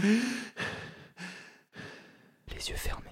Les yeux fermés.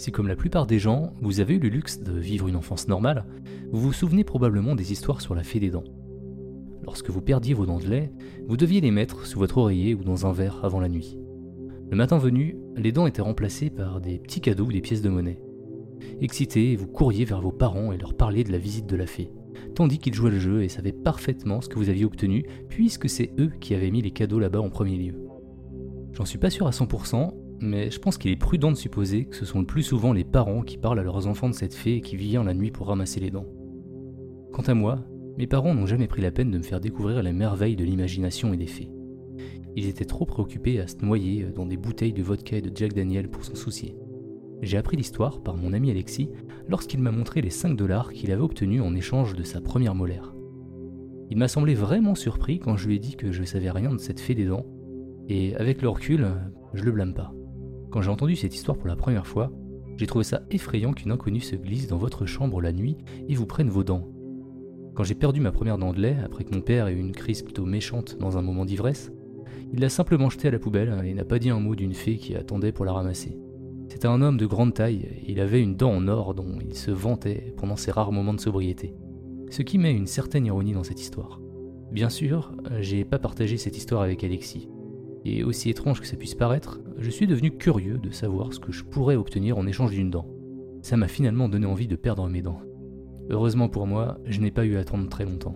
Si comme la plupart des gens, vous avez eu le luxe de vivre une enfance normale, vous vous souvenez probablement des histoires sur la fée des dents. Lorsque vous perdiez vos dents de lait, vous deviez les mettre sous votre oreiller ou dans un verre avant la nuit. Le matin venu, les dents étaient remplacées par des petits cadeaux ou des pièces de monnaie. Excité, vous couriez vers vos parents et leur parliez de la visite de la fée, tandis qu'ils jouaient le jeu et savaient parfaitement ce que vous aviez obtenu, puisque c'est eux qui avaient mis les cadeaux là-bas en premier lieu. J'en suis pas sûr à 100%, mais je pense qu'il est prudent de supposer que ce sont le plus souvent les parents qui parlent à leurs enfants de cette fée et qui vient la nuit pour ramasser les dents. Quant à moi, mes parents n'ont jamais pris la peine de me faire découvrir les merveilles de l'imagination et des fées. Ils étaient trop préoccupés à se noyer dans des bouteilles de vodka et de Jack Daniel pour s'en soucier. J'ai appris l'histoire par mon ami Alexis lorsqu'il m'a montré les 5 dollars qu'il avait obtenus en échange de sa première molaire. Il m'a semblé vraiment surpris quand je lui ai dit que je savais rien de cette fée des dents, et avec le recul, je le blâme pas. Quand j'ai entendu cette histoire pour la première fois, j'ai trouvé ça effrayant qu'une inconnue se glisse dans votre chambre la nuit et vous prenne vos dents. Quand j'ai perdu ma première dent de lait, après que mon père ait eu une crise plutôt méchante dans un moment d'ivresse, il l'a simplement jetée à la poubelle et n'a pas dit un mot d'une fée qui attendait pour la ramasser. C'était un homme de grande taille, et il avait une dent en or dont il se vantait pendant ses rares moments de sobriété. Ce qui met une certaine ironie dans cette histoire. Bien sûr, j'ai pas partagé cette histoire avec Alexis, et aussi étrange que ça puisse paraître, je suis devenu curieux de savoir ce que je pourrais obtenir en échange d'une dent. Ça m'a finalement donné envie de perdre mes dents. Heureusement pour moi, je n'ai pas eu à attendre très longtemps.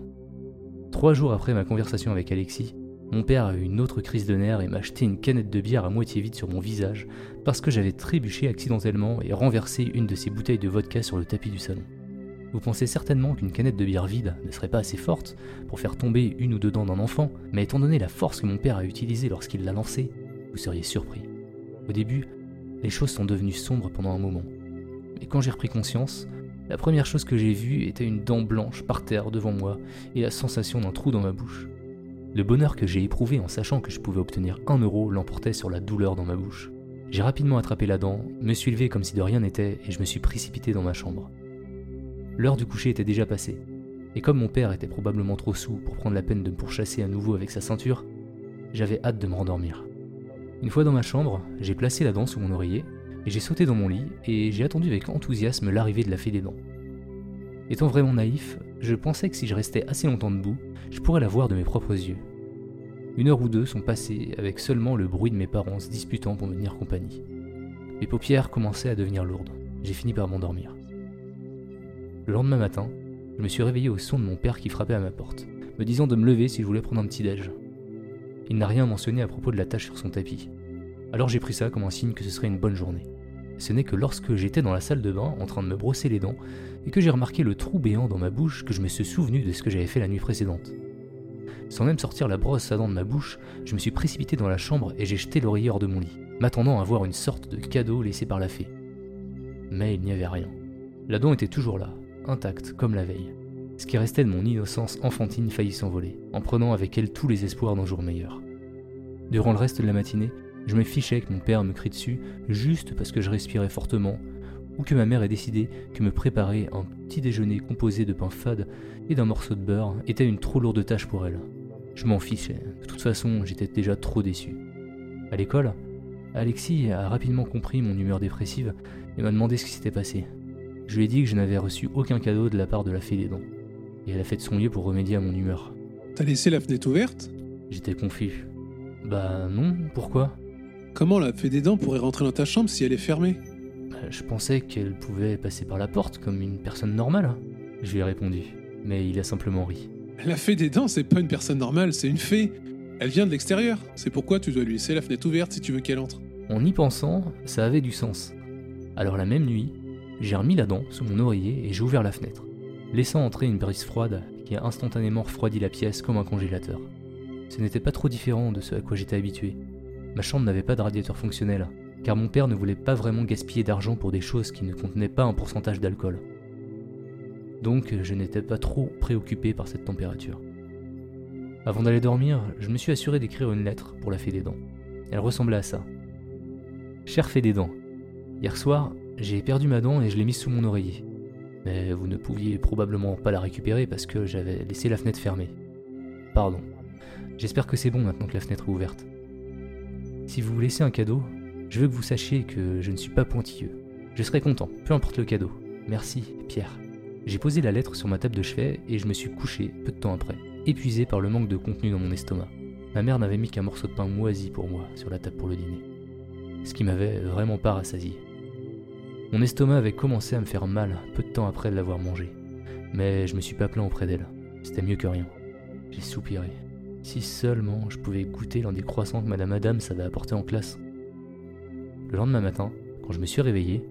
Trois jours après ma conversation avec Alexis, mon père a eu une autre crise de nerfs et m'a acheté une canette de bière à moitié vide sur mon visage parce que j'avais trébuché accidentellement et renversé une de ses bouteilles de vodka sur le tapis du salon. Vous pensez certainement qu'une canette de bière vide ne serait pas assez forte pour faire tomber une ou deux dents d'un enfant, mais étant donné la force que mon père a utilisée lorsqu'il l'a lancée, vous seriez surpris. Au début, les choses sont devenues sombres pendant un moment. Mais quand j'ai repris conscience, la première chose que j'ai vue était une dent blanche par terre devant moi et la sensation d'un trou dans ma bouche. Le bonheur que j'ai éprouvé en sachant que je pouvais obtenir un euro l'emportait sur la douleur dans ma bouche. J'ai rapidement attrapé la dent, me suis levé comme si de rien n'était et je me suis précipité dans ma chambre. L'heure du coucher était déjà passée, et comme mon père était probablement trop sous pour prendre la peine de me pourchasser à nouveau avec sa ceinture, j'avais hâte de me rendormir. Une fois dans ma chambre, j'ai placé la dent sous mon oreiller, et j'ai sauté dans mon lit, et j'ai attendu avec enthousiasme l'arrivée de la fée des dents. Étant vraiment naïf, je pensais que si je restais assez longtemps debout, je pourrais la voir de mes propres yeux. Une heure ou deux sont passées avec seulement le bruit de mes parents se disputant pour me tenir compagnie. Mes paupières commençaient à devenir lourdes. J'ai fini par m'endormir. Le lendemain matin, je me suis réveillé au son de mon père qui frappait à ma porte, me disant de me lever si je voulais prendre un petit déj. Il n'a rien mentionné à propos de la tâche sur son tapis. Alors j'ai pris ça comme un signe que ce serait une bonne journée. Ce n'est que lorsque j'étais dans la salle de bain en train de me brosser les dents et que j'ai remarqué le trou béant dans ma bouche que je me suis souvenu de ce que j'avais fait la nuit précédente. Sans même sortir la brosse à dents de ma bouche, je me suis précipité dans la chambre et j'ai jeté l'oreiller hors de mon lit, m'attendant à voir une sorte de cadeau laissé par la fée. Mais il n'y avait rien. La dent était toujours là, intacte comme la veille. Ce qui restait de mon innocence enfantine faillit s'envoler, en prenant avec elle tous les espoirs d'un jour meilleur. Durant le reste de la matinée, je me fichais que mon père me crie dessus juste parce que je respirais fortement, ou que ma mère ait décidé que me préparer un petit déjeuner composé de pain fade et d'un morceau de beurre était une trop lourde tâche pour elle. Je m'en fichais, de toute façon j'étais déjà trop déçu. À l'école, Alexis a rapidement compris mon humeur dépressive et m'a demandé ce qui s'était passé. Je lui ai dit que je n'avais reçu aucun cadeau de la part de la fée des dents, et elle a fait de son mieux pour remédier à mon humeur. T'as laissé la fenêtre ouverte? J'étais confus. Bah non, pourquoi? Comment la fée des dents pourrait rentrer dans ta chambre si elle est fermée? Bah, Je pensais qu'elle pouvait passer par la porte comme une personne normale. Je lui ai répondu, mais il a simplement ri. La fée des dents, c'est pas une personne normale, c'est une fée. Elle vient de l'extérieur. C'est pourquoi tu dois lui laisser la fenêtre ouverte si tu veux qu'elle entre. En y pensant, ça avait du sens. Alors la même nuit, j'ai remis la dent sous mon oreiller et j'ai ouvert la fenêtre, laissant entrer une brise froide qui a instantanément refroidi la pièce comme un congélateur. Ce n'était pas trop différent de ce à quoi j'étais habitué. Ma chambre n'avait pas de radiateur fonctionnel, car mon père ne voulait pas vraiment gaspiller d'argent pour des choses qui ne contenaient pas un pourcentage d'alcool. Donc je n'étais pas trop préoccupé par cette température. Avant d'aller dormir, je me suis assuré d'écrire une lettre pour la fée des dents. Elle ressemblait à ça. Cher fée des dents, hier soir, j'ai perdu ma dent et je l'ai mise sous mon oreiller. Mais vous ne pouviez probablement pas la récupérer parce que j'avais laissé la fenêtre fermée. Pardon. J'espère que c'est bon maintenant que la fenêtre est ouverte. Si vous vous laissez un cadeau, je veux que vous sachiez que je ne suis pas pointilleux. Je serai content, peu importe le cadeau. Merci, Pierre. J'ai posé la lettre sur ma table de chevet et je me suis couché peu de temps après, épuisé par le manque de contenu dans mon estomac. Ma mère n'avait mis qu'un morceau de pain moisi pour moi sur la table pour le dîner. Ce qui m'avait vraiment pas rassasié. Mon estomac avait commencé à me faire mal peu de temps après l'avoir mangé. Mais je me suis pas plaint auprès d'elle. C'était mieux que rien. J'ai soupiré. Si seulement je pouvais goûter l'un des croissants que Madame Adams avait apporté en classe. Le lendemain matin, quand je me suis réveillé,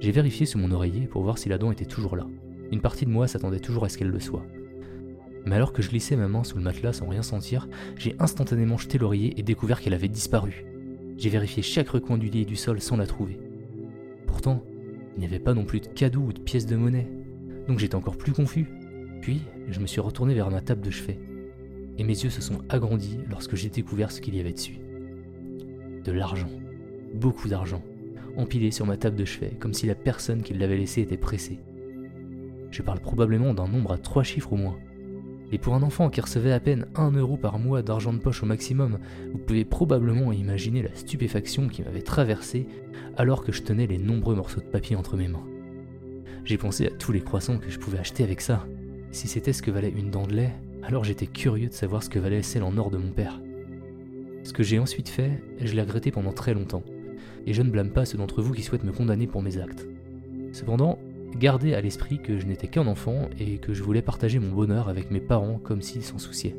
j'ai vérifié sous mon oreiller pour voir si la dent était toujours là. Une partie de moi s'attendait toujours à ce qu'elle le soit. Mais alors que je glissais ma main sous le matelas sans rien sentir, j'ai instantanément jeté l'oreiller et découvert qu'elle avait disparu. J'ai vérifié chaque recoin du lit et du sol sans la trouver. Pourtant, il n'y avait pas non plus de cadeaux ou de pièces de monnaie. Donc j'étais encore plus confus. Puis, je me suis retourné vers ma table de chevet. Et mes yeux se sont agrandis lorsque j'ai découvert ce qu'il y avait dessus. De l'argent. Beaucoup d'argent. Empilé sur ma table de chevet, comme si la personne qui l'avait laissé était pressée. Je parle probablement d'un nombre à trois chiffres au moins. Et pour un enfant qui recevait à peine 1 euro par mois d'argent de poche au maximum, vous pouvez probablement imaginer la stupéfaction qui m'avait traversé alors que je tenais les nombreux morceaux de papier entre mes mains. J'ai pensé à tous les croissants que je pouvais acheter avec ça. Si c'était ce que valait une dent de lait, alors j'étais curieux de savoir ce que valait celle en or de mon père. Ce que j'ai ensuite fait, je l'ai regretté pendant très longtemps, et je ne blâme pas ceux d'entre vous qui souhaitent me condamner pour mes actes. Cependant, gardez à l'esprit que je n'étais qu'un enfant et que je voulais partager mon bonheur avec mes parents comme s'ils s'en souciaient.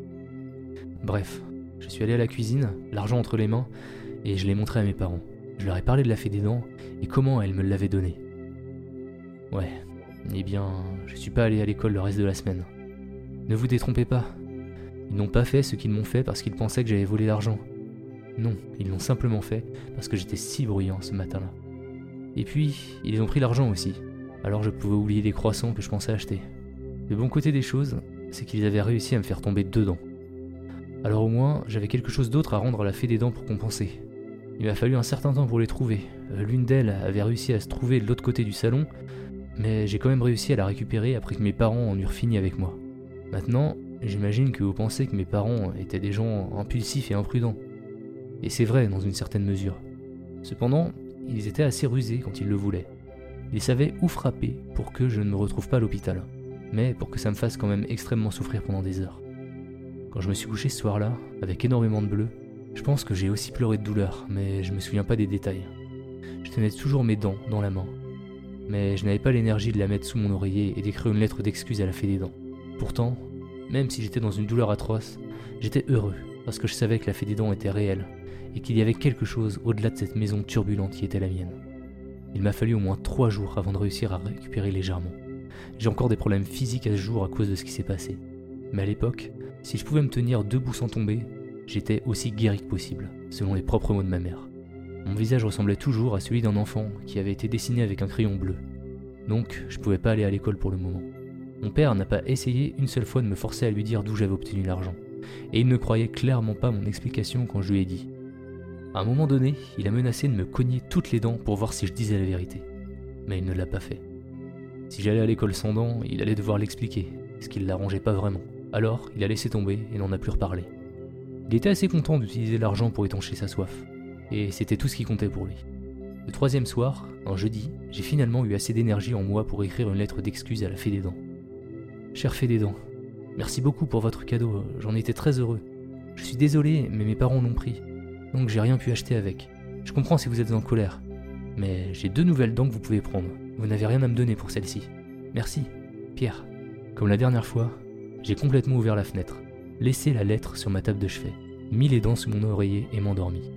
Bref, je suis allé à la cuisine, l'argent entre les mains, et je l'ai montré à mes parents. Je leur ai parlé de la fée des dents et comment elle me l'avait donné. Ouais, eh bien, je suis pas allé à l'école le reste de la semaine. Ne vous détrompez pas. Ils n'ont pas fait ce qu'ils m'ont fait parce qu'ils pensaient que j'avais volé l'argent. Non, ils l'ont simplement fait parce que j'étais si bruyant ce matin-là. Et puis, ils ont pris l'argent aussi, alors je pouvais oublier les croissants que je pensais acheter. Le bon côté des choses, c'est qu'ils avaient réussi à me faire tomber dedans. Alors au moins, j'avais quelque chose d'autre à rendre à la fée des dents pour compenser. Il m'a fallu un certain temps pour les trouver. Euh, L'une d'elles avait réussi à se trouver de l'autre côté du salon, mais j'ai quand même réussi à la récupérer après que mes parents en eurent fini avec moi. Maintenant, j'imagine que vous pensez que mes parents étaient des gens impulsifs et imprudents. Et c'est vrai dans une certaine mesure. Cependant, ils étaient assez rusés quand ils le voulaient. Ils savaient où frapper pour que je ne me retrouve pas à l'hôpital, mais pour que ça me fasse quand même extrêmement souffrir pendant des heures. Quand je me suis couché ce soir-là, avec énormément de bleu, je pense que j'ai aussi pleuré de douleur, mais je me souviens pas des détails. Je tenais toujours mes dents dans la main, mais je n'avais pas l'énergie de la mettre sous mon oreiller et d'écrire une lettre d'excuse à la fée des dents. Pourtant, même si j'étais dans une douleur atroce, j'étais heureux parce que je savais que la fée des dents était réelle et qu'il y avait quelque chose au-delà de cette maison turbulente qui était la mienne. Il m'a fallu au moins trois jours avant de réussir à récupérer légèrement. J'ai encore des problèmes physiques à ce jour à cause de ce qui s'est passé. Mais à l'époque, si je pouvais me tenir debout sans tomber, j'étais aussi guéri que possible, selon les propres mots de ma mère. Mon visage ressemblait toujours à celui d'un enfant qui avait été dessiné avec un crayon bleu. Donc, je pouvais pas aller à l'école pour le moment. Mon père n'a pas essayé une seule fois de me forcer à lui dire d'où j'avais obtenu l'argent, et il ne croyait clairement pas mon explication quand je lui ai dit. À un moment donné, il a menacé de me cogner toutes les dents pour voir si je disais la vérité. Mais il ne l'a pas fait. Si j'allais à l'école sans dents, il allait devoir l'expliquer, ce qui ne l'arrangeait pas vraiment. Alors, il a laissé tomber et n'en a plus reparlé. Il était assez content d'utiliser l'argent pour étancher sa soif, et c'était tout ce qui comptait pour lui. Le troisième soir, un jeudi, j'ai finalement eu assez d'énergie en moi pour écrire une lettre d'excuse à la Fée des Dents. Cher Fée des Dents, merci beaucoup pour votre cadeau, j'en étais très heureux. Je suis désolé, mais mes parents l'ont pris, donc j'ai rien pu acheter avec. Je comprends si vous êtes en colère, mais j'ai deux nouvelles dents que vous pouvez prendre. Vous n'avez rien à me donner pour celle-ci. Merci, Pierre. Comme la dernière fois, j'ai complètement ouvert la fenêtre, laissé la lettre sur ma table de chevet, mis les dents sous mon oreiller et m'endormi.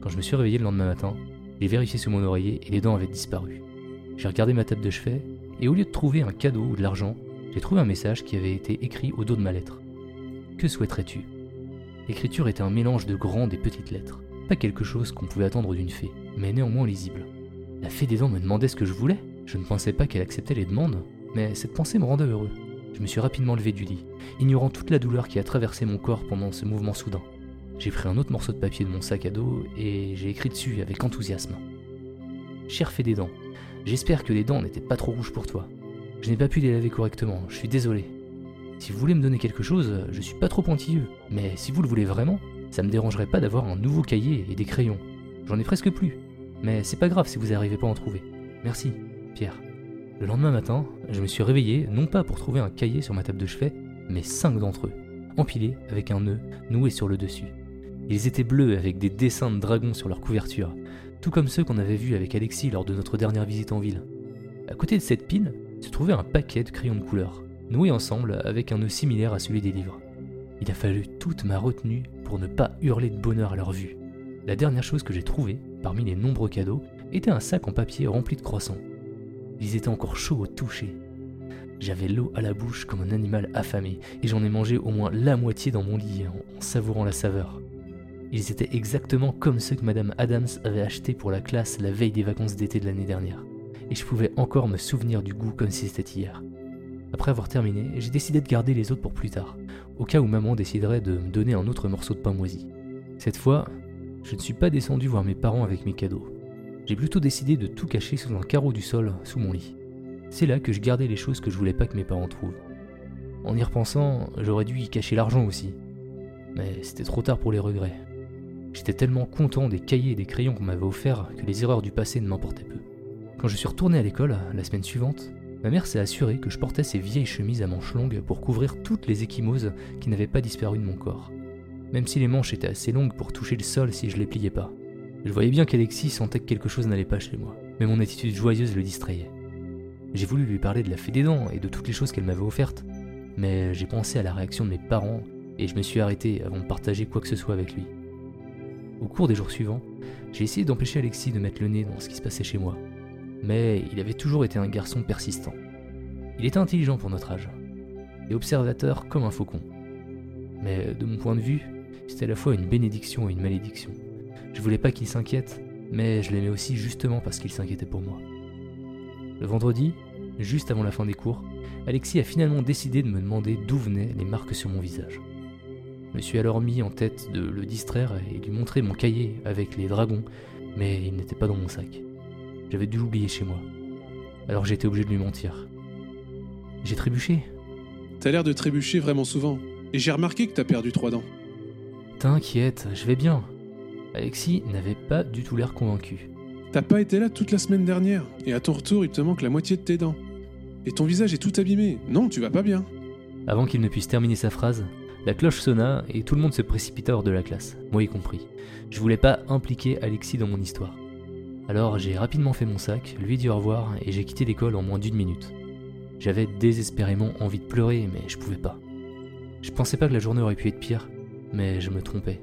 Quand je me suis réveillé le lendemain matin, j'ai vérifié sous mon oreiller et les dents avaient disparu. J'ai regardé ma table de chevet et au lieu de trouver un cadeau ou de l'argent, j'ai trouvé un message qui avait été écrit au dos de ma lettre. Que souhaiterais-tu? L'écriture était un mélange de grandes et petites lettres, pas quelque chose qu'on pouvait attendre d'une fée, mais néanmoins lisible. La fée des dents me demandait ce que je voulais. Je ne pensais pas qu'elle acceptait les demandes, mais cette pensée me rendait heureux. Je me suis rapidement levé du lit, ignorant toute la douleur qui a traversé mon corps pendant ce mouvement soudain. J'ai pris un autre morceau de papier de mon sac à dos et j'ai écrit dessus avec enthousiasme. Cher fait des dents, j'espère que les dents n'étaient pas trop rouges pour toi. Je n'ai pas pu les laver correctement, je suis désolé. Si vous voulez me donner quelque chose, je suis pas trop pointilleux, mais si vous le voulez vraiment, ça me dérangerait pas d'avoir un nouveau cahier et des crayons. J'en ai presque plus, mais c'est pas grave si vous n'arrivez pas à en trouver. Merci, Pierre. Le lendemain matin, je me suis réveillé non pas pour trouver un cahier sur ma table de chevet, mais cinq d'entre eux, empilés avec un nœud noué sur le dessus. Ils étaient bleus avec des dessins de dragons sur leur couverture, tout comme ceux qu'on avait vus avec Alexis lors de notre dernière visite en ville. À côté de cette pile se trouvait un paquet de crayons de couleur, noués ensemble avec un nœud similaire à celui des livres. Il a fallu toute ma retenue pour ne pas hurler de bonheur à leur vue. La dernière chose que j'ai trouvée, parmi les nombreux cadeaux, était un sac en papier rempli de croissants. Ils étaient encore chauds au toucher. J'avais l'eau à la bouche comme un animal affamé, et j'en ai mangé au moins la moitié dans mon lit en savourant la saveur. Ils étaient exactement comme ceux que Madame Adams avait achetés pour la classe la veille des vacances d'été de l'année dernière. Et je pouvais encore me souvenir du goût comme si c'était hier. Après avoir terminé, j'ai décidé de garder les autres pour plus tard, au cas où maman déciderait de me donner un autre morceau de pain moisi. Cette fois, je ne suis pas descendu voir mes parents avec mes cadeaux. J'ai plutôt décidé de tout cacher sous un carreau du sol, sous mon lit. C'est là que je gardais les choses que je voulais pas que mes parents trouvent. En y repensant, j'aurais dû y cacher l'argent aussi. Mais c'était trop tard pour les regrets. J'étais tellement content des cahiers et des crayons qu'on m'avait offerts que les erreurs du passé ne m'importaient peu. Quand je suis retourné à l'école, la semaine suivante, ma mère s'est assurée que je portais ces vieilles chemises à manches longues pour couvrir toutes les échymoses qui n'avaient pas disparu de mon corps. Même si les manches étaient assez longues pour toucher le sol si je les pliais pas. Je voyais bien qu'Alexis sentait que quelque chose n'allait pas chez moi, mais mon attitude joyeuse le distrayait. J'ai voulu lui parler de la fée des dents et de toutes les choses qu'elle m'avait offertes, mais j'ai pensé à la réaction de mes parents et je me suis arrêté avant de partager quoi que ce soit avec lui. Au cours des jours suivants, j'ai essayé d'empêcher Alexis de mettre le nez dans ce qui se passait chez moi. Mais il avait toujours été un garçon persistant. Il était intelligent pour notre âge, et observateur comme un faucon. Mais de mon point de vue, c'était à la fois une bénédiction et une malédiction. Je voulais pas qu'il s'inquiète, mais je l'aimais aussi justement parce qu'il s'inquiétait pour moi. Le vendredi, juste avant la fin des cours, Alexis a finalement décidé de me demander d'où venaient les marques sur mon visage. Je me suis alors mis en tête de le distraire et lui montrer mon cahier avec les dragons, mais il n'était pas dans mon sac. J'avais dû l'oublier chez moi. Alors j'ai été obligé de lui mentir. J'ai trébuché. T'as l'air de trébucher vraiment souvent. Et j'ai remarqué que t'as perdu trois dents. T'inquiète, je vais bien. Alexis n'avait pas du tout l'air convaincu. T'as pas été là toute la semaine dernière. Et à ton retour, il te manque la moitié de tes dents. Et ton visage est tout abîmé. Non, tu vas pas bien. Avant qu'il ne puisse terminer sa phrase, la cloche sonna et tout le monde se précipita hors de la classe, moi y compris. Je voulais pas impliquer Alexis dans mon histoire. Alors j'ai rapidement fait mon sac, lui dit au revoir et j'ai quitté l'école en moins d'une minute. J'avais désespérément envie de pleurer, mais je pouvais pas. Je pensais pas que la journée aurait pu être pire, mais je me trompais.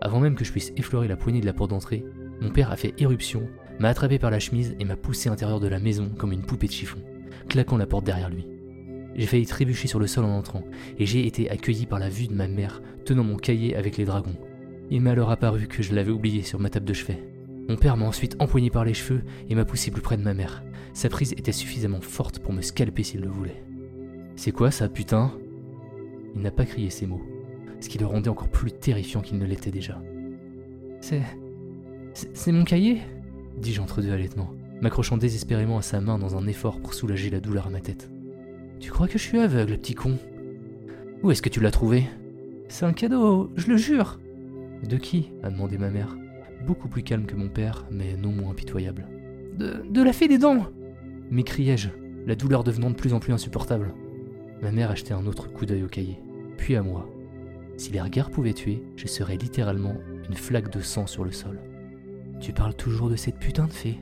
Avant même que je puisse effleurer la poignée de la porte d'entrée, mon père a fait éruption, m'a attrapé par la chemise et m'a poussé à l'intérieur de la maison comme une poupée de chiffon, claquant la porte derrière lui. J'ai failli trébucher sur le sol en entrant, et j'ai été accueilli par la vue de ma mère tenant mon cahier avec les dragons. Il m'a alors apparu que je l'avais oublié sur ma table de chevet. Mon père m'a ensuite empoigné par les cheveux et m'a poussé plus près de ma mère. Sa prise était suffisamment forte pour me scalper s'il le voulait. C'est quoi ça, putain? Il n'a pas crié ces mots, ce qui le rendait encore plus terrifiant qu'il ne l'était déjà. C'est. C'est mon cahier? dis-je entre deux halètements, m'accrochant désespérément à sa main dans un effort pour soulager la douleur à ma tête. Tu crois que je suis aveugle, petit con? Où est-ce que tu l'as trouvé? C'est un cadeau, je le jure De qui? a demandé ma mère, beaucoup plus calme que mon père, mais non moins impitoyable. De, de la fée des dents m'écriai-je, la douleur devenant de plus en plus insupportable. Ma mère achetait un autre coup d'œil au cahier, puis à moi. Si les regards pouvaient tuer, je serais littéralement une flaque de sang sur le sol. Tu parles toujours de cette putain de fée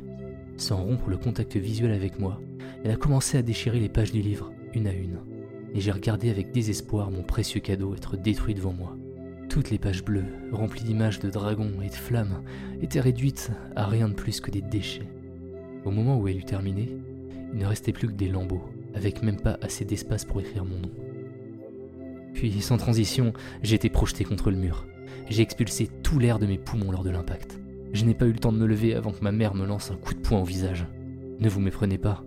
Sans rompre le contact visuel avec moi, elle a commencé à déchirer les pages du livre, une à une, et j'ai regardé avec désespoir mon précieux cadeau être détruit devant moi. Toutes les pages bleues, remplies d'images de dragons et de flammes, étaient réduites à rien de plus que des déchets. Au moment où elle eut terminé, il ne restait plus que des lambeaux, avec même pas assez d'espace pour écrire mon nom. Puis, sans transition, j'ai été projeté contre le mur. J'ai expulsé tout l'air de mes poumons lors de l'impact. Je n'ai pas eu le temps de me lever avant que ma mère me lance un coup de poing au visage. Ne vous méprenez pas,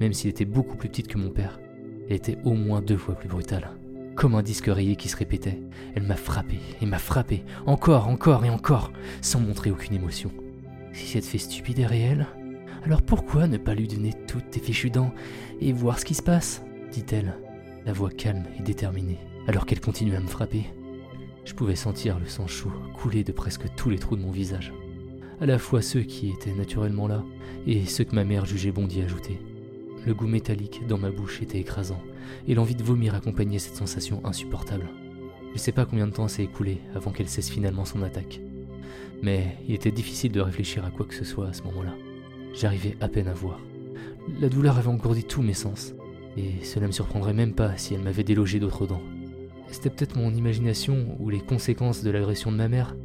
même s'il était beaucoup plus petite que mon père, elle était au moins deux fois plus brutale. Comme un disque rayé qui se répétait, elle m'a frappé et m'a frappé, encore, encore et encore, sans montrer aucune émotion. Si cette fée stupide est réelle, alors pourquoi ne pas lui donner toutes tes fichues dents et voir ce qui se passe? dit-elle, la voix calme et déterminée, alors qu'elle continuait à me frapper. Je pouvais sentir le sang chaud couler de presque tous les trous de mon visage, à la fois ceux qui étaient naturellement là et ceux que ma mère jugeait bon d'y ajouter. Le goût métallique dans ma bouche était écrasant, et l'envie de vomir accompagnait cette sensation insupportable. Je ne sais pas combien de temps s'est écoulé avant qu'elle cesse finalement son attaque. Mais il était difficile de réfléchir à quoi que ce soit à ce moment-là. J'arrivais à peine à voir. La douleur avait engourdi tous mes sens, et cela me surprendrait même pas si elle m'avait délogé d'autres dents. C'était peut-être mon imagination ou les conséquences de l'agression de ma mère,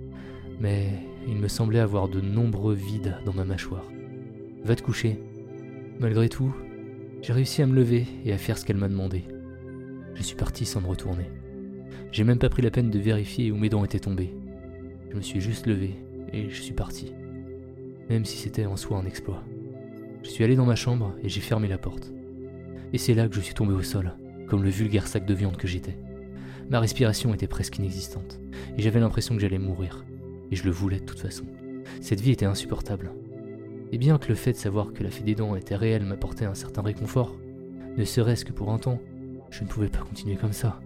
mais il me semblait avoir de nombreux vides dans ma mâchoire. Va te coucher. Malgré tout, j'ai réussi à me lever et à faire ce qu'elle m'a demandé. Je suis parti sans me retourner. J'ai même pas pris la peine de vérifier où mes dents étaient tombées. Je me suis juste levé et je suis parti même si c'était en soi un exploit. Je suis allé dans ma chambre et j'ai fermé la porte. Et c'est là que je suis tombé au sol, comme le vulgaire sac de viande que j'étais. Ma respiration était presque inexistante, et j'avais l'impression que j'allais mourir. Et je le voulais de toute façon. Cette vie était insupportable. Et bien que le fait de savoir que la fée des dents était réelle m'apportait un certain réconfort, ne serait-ce que pour un temps, je ne pouvais pas continuer comme ça.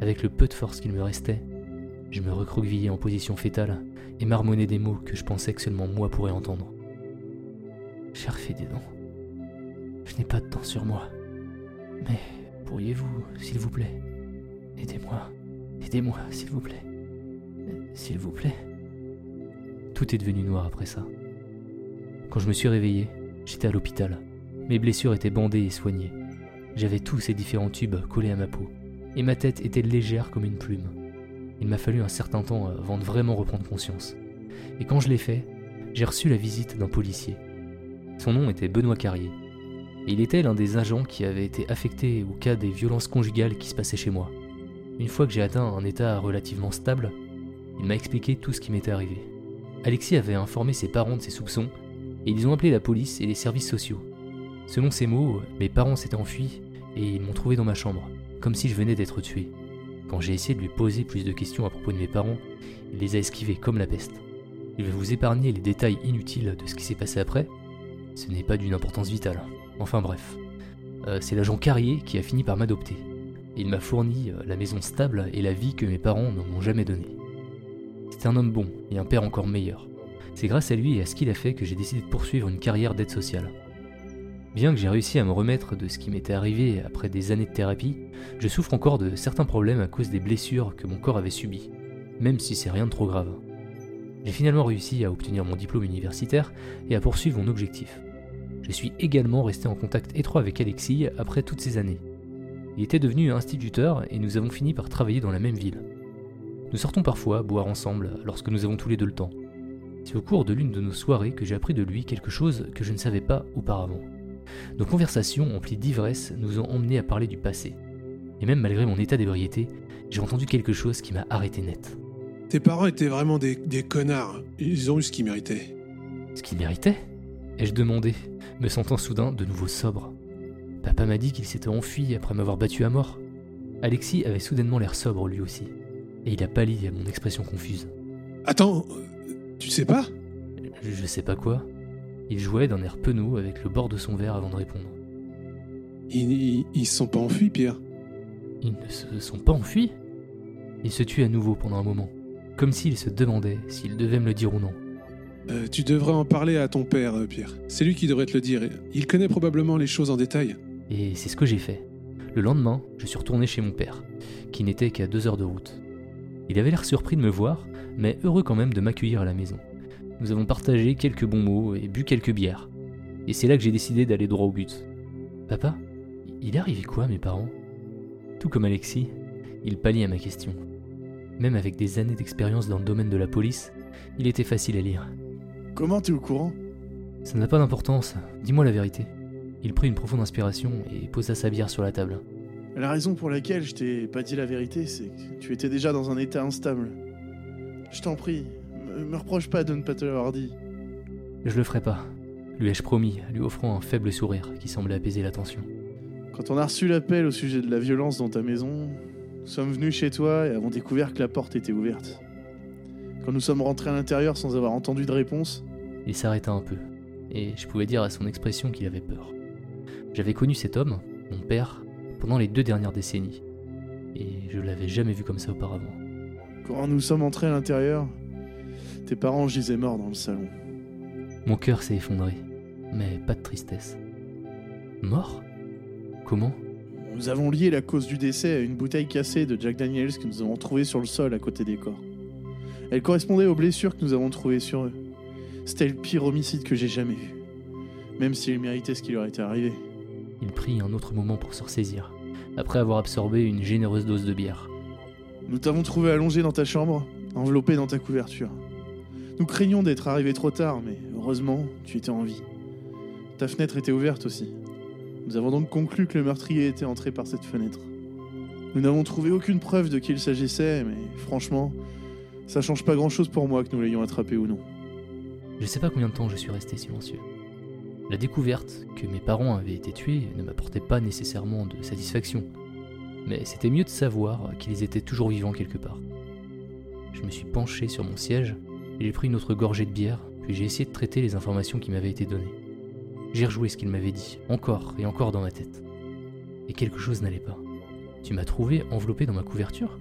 Avec le peu de force qu'il me restait, je me recroquevillais en position fétale et marmonnais des mots que je pensais que seulement moi pourrais entendre. Cher fait des dents, je n'ai pas de dents sur moi. Mais pourriez-vous, s'il vous plaît, aidez-moi, aidez-moi, s'il vous plaît, s'il vous plaît. Tout est devenu noir après ça. Quand je me suis réveillé, j'étais à l'hôpital. Mes blessures étaient bandées et soignées. J'avais tous ces différents tubes collés à ma peau, et ma tête était légère comme une plume. Il m'a fallu un certain temps avant de vraiment reprendre conscience. Et quand je l'ai fait, j'ai reçu la visite d'un policier. Son nom était Benoît Carrier. Il était l'un des agents qui avait été affecté au cas des violences conjugales qui se passaient chez moi. Une fois que j'ai atteint un état relativement stable, il m'a expliqué tout ce qui m'était arrivé. Alexis avait informé ses parents de ses soupçons et ils ont appelé la police et les services sociaux. Selon ses mots, mes parents s'étaient enfuis et ils m'ont trouvé dans ma chambre, comme si je venais d'être tué. Quand j'ai essayé de lui poser plus de questions à propos de mes parents, il les a esquivées comme la peste. Il va vous épargner les détails inutiles de ce qui s'est passé après? Ce n'est pas d'une importance vitale. Enfin bref. Euh, c'est l'agent Carrier qui a fini par m'adopter. Il m'a fourni euh, la maison stable et la vie que mes parents ne m'ont jamais donnée. C'est un homme bon et un père encore meilleur. C'est grâce à lui et à ce qu'il a fait que j'ai décidé de poursuivre une carrière d'aide sociale. Bien que j'ai réussi à me remettre de ce qui m'était arrivé après des années de thérapie, je souffre encore de certains problèmes à cause des blessures que mon corps avait subies, même si c'est rien de trop grave. J'ai finalement réussi à obtenir mon diplôme universitaire et à poursuivre mon objectif. Je suis également resté en contact étroit avec Alexis après toutes ces années. Il était devenu instituteur et nous avons fini par travailler dans la même ville. Nous sortons parfois boire ensemble lorsque nous avons tous les deux le temps. C'est au cours de l'une de nos soirées que j'ai appris de lui quelque chose que je ne savais pas auparavant. Nos conversations emplies d'ivresse nous ont emmenés à parler du passé. Et même malgré mon état d'ébriété, j'ai entendu quelque chose qui m'a arrêté net. Tes parents étaient vraiment des, des connards. Ils ont eu ce qu'ils méritaient. Ce qu'ils méritaient Ai-je demandé, me sentant soudain de nouveau sobre. Papa m'a dit qu'il s'était enfui après m'avoir battu à mort. Alexis avait soudainement l'air sobre lui aussi, et il a pâli à mon expression confuse. Attends, tu sais pas Je, sais pas quoi. Il jouait d'un air penaud avec le bord de son verre avant de répondre. ils, ils se sont pas enfuis, Pierre. Ils ne se sont pas enfuis? Il se tut à nouveau pendant un moment, comme s'il se demandait s'il devait me le dire ou non. Euh, tu devrais en parler à ton père, euh, Pierre. C'est lui qui devrait te le dire. Il connaît probablement les choses en détail. Et c'est ce que j'ai fait. Le lendemain, je suis retourné chez mon père, qui n'était qu'à deux heures de route. Il avait l'air surpris de me voir, mais heureux quand même de m'accueillir à la maison. Nous avons partagé quelques bons mots et bu quelques bières. Et c'est là que j'ai décidé d'aller droit au but. Papa, il est arrivé quoi à mes parents? Tout comme Alexis, il pâlit à ma question. Même avec des années d'expérience dans le domaine de la police, il était facile à lire. Comment t'es au courant? Ça n'a pas d'importance, dis-moi la vérité. Il prit une profonde inspiration et posa sa bière sur la table. La raison pour laquelle je t'ai pas dit la vérité, c'est que tu étais déjà dans un état instable. Je t'en prie, me, me reproche pas de ne pas te l'avoir dit. Je le ferai pas, lui ai-je promis, lui offrant un faible sourire qui semblait apaiser la tension. Quand on a reçu l'appel au sujet de la violence dans ta maison, nous sommes venus chez toi et avons découvert que la porte était ouverte. Quand nous sommes rentrés à l'intérieur sans avoir entendu de réponse, Il s'arrêta un peu, et je pouvais dire à son expression qu'il avait peur. J'avais connu cet homme, mon père, pendant les deux dernières décennies, et je l'avais jamais vu comme ça auparavant. Quand nous sommes entrés à l'intérieur, tes parents gisaient morts dans le salon. Mon cœur s'est effondré, mais pas de tristesse. Mort? Comment? Nous avons lié la cause du décès à une bouteille cassée de Jack Daniels que nous avons trouvée sur le sol à côté des corps. Elle correspondait aux blessures que nous avons trouvées sur eux. C'était le pire homicide que j'ai jamais vu. Même s'ils méritaient ce qui leur était arrivé. Il prit un autre moment pour se ressaisir, après avoir absorbé une généreuse dose de bière. Nous t'avons trouvé allongé dans ta chambre, enveloppé dans ta couverture. Nous craignions d'être arrivés trop tard, mais heureusement, tu étais en vie. Ta fenêtre était ouverte aussi. Nous avons donc conclu que le meurtrier était entré par cette fenêtre. Nous n'avons trouvé aucune preuve de qui il s'agissait, mais franchement, ça change pas grand-chose pour moi que nous l'ayons attrapé ou non. Je sais pas combien de temps je suis resté silencieux. La découverte que mes parents avaient été tués ne m'apportait pas nécessairement de satisfaction, mais c'était mieux de savoir qu'ils étaient toujours vivants quelque part. Je me suis penché sur mon siège et j'ai pris une autre gorgée de bière, puis j'ai essayé de traiter les informations qui m'avaient été données. J'ai rejoué ce qu'il m'avait dit, encore et encore dans ma tête. Et quelque chose n'allait pas. Tu m'as trouvé enveloppé dans ma couverture?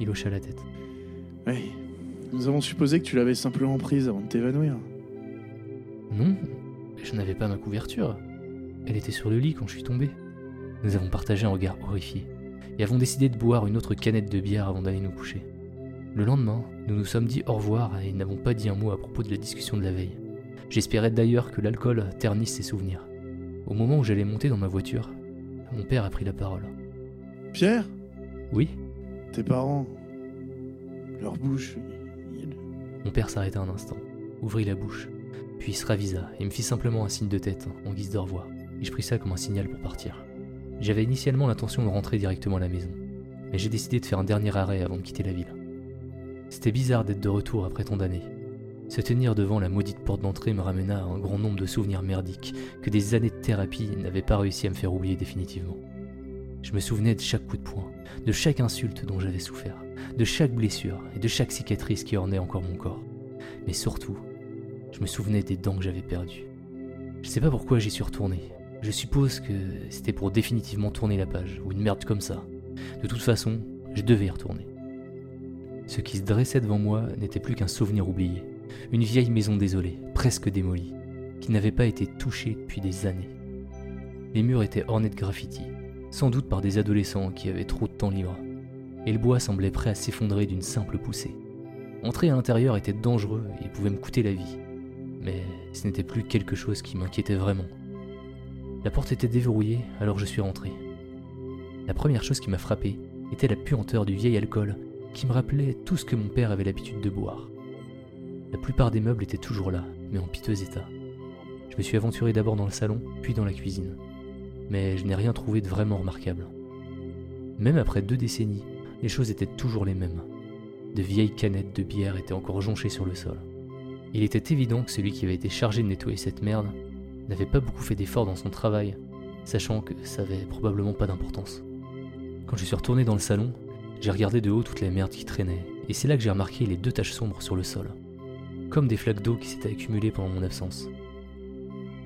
Il hocha la tête. Oui, nous avons supposé que tu l'avais simplement prise avant de t'évanouir. Non, je n'avais pas ma couverture. Elle était sur le lit quand je suis tombé. Nous avons partagé un regard horrifié et avons décidé de boire une autre canette de bière avant d'aller nous coucher. Le lendemain, nous nous sommes dit au revoir et n'avons pas dit un mot à propos de la discussion de la veille. J'espérais d'ailleurs que l'alcool ternisse ses souvenirs. Au moment où j'allais monter dans ma voiture, mon père a pris la parole. Pierre? Oui? Tes parents? Leur bouche. ils- Mon père s'arrêta un instant, ouvrit la bouche, puis se ravisa et me fit simplement un signe de tête en guise de revoir, et je pris ça comme un signal pour partir. J'avais initialement l'intention de rentrer directement à la maison, mais j'ai décidé de faire un dernier arrêt avant de quitter la ville. C'était bizarre d'être de retour après tant d'années. Se tenir devant la maudite porte d'entrée me ramena à un grand nombre de souvenirs merdiques que des années de thérapie n'avaient pas réussi à me faire oublier définitivement. Je me souvenais de chaque coup de poing, de chaque insulte dont j'avais souffert, de chaque blessure et de chaque cicatrice qui ornait encore mon corps. Mais surtout, je me souvenais des dents que j'avais perdues. Je sais pas pourquoi j'y suis retourné. Je suppose que c'était pour définitivement tourner la page, ou une merde comme ça. De toute façon, je devais y retourner. Ce qui se dressait devant moi n'était plus qu'un souvenir oublié. Une vieille maison désolée, presque démolie, qui n'avait pas été touchée depuis des années. Les murs étaient ornés de graffitis, sans doute par des adolescents qui avaient trop de temps libre. Et le bois semblait prêt à s'effondrer d'une simple poussée. Entrer à l'intérieur était dangereux et pouvait me coûter la vie. Mais ce n'était plus quelque chose qui m'inquiétait vraiment. La porte était déverrouillée, alors je suis rentré. La première chose qui m'a frappé était la puanteur du vieil alcool qui me rappelait tout ce que mon père avait l'habitude de boire. La plupart des meubles étaient toujours là, mais en piteux état. Je me suis aventuré d'abord dans le salon, puis dans la cuisine. Mais je n'ai rien trouvé de vraiment remarquable. Même après deux décennies, les choses étaient toujours les mêmes. De vieilles canettes de bière étaient encore jonchées sur le sol. Il était évident que celui qui avait été chargé de nettoyer cette merde n'avait pas beaucoup fait d'efforts dans son travail, sachant que ça avait probablement pas d'importance. Quand je suis retourné dans le salon, j'ai regardé de haut toute la merde qui traînait, et c'est là que j'ai remarqué les deux taches sombres sur le sol, comme des flaques d'eau qui s'étaient accumulées pendant mon absence.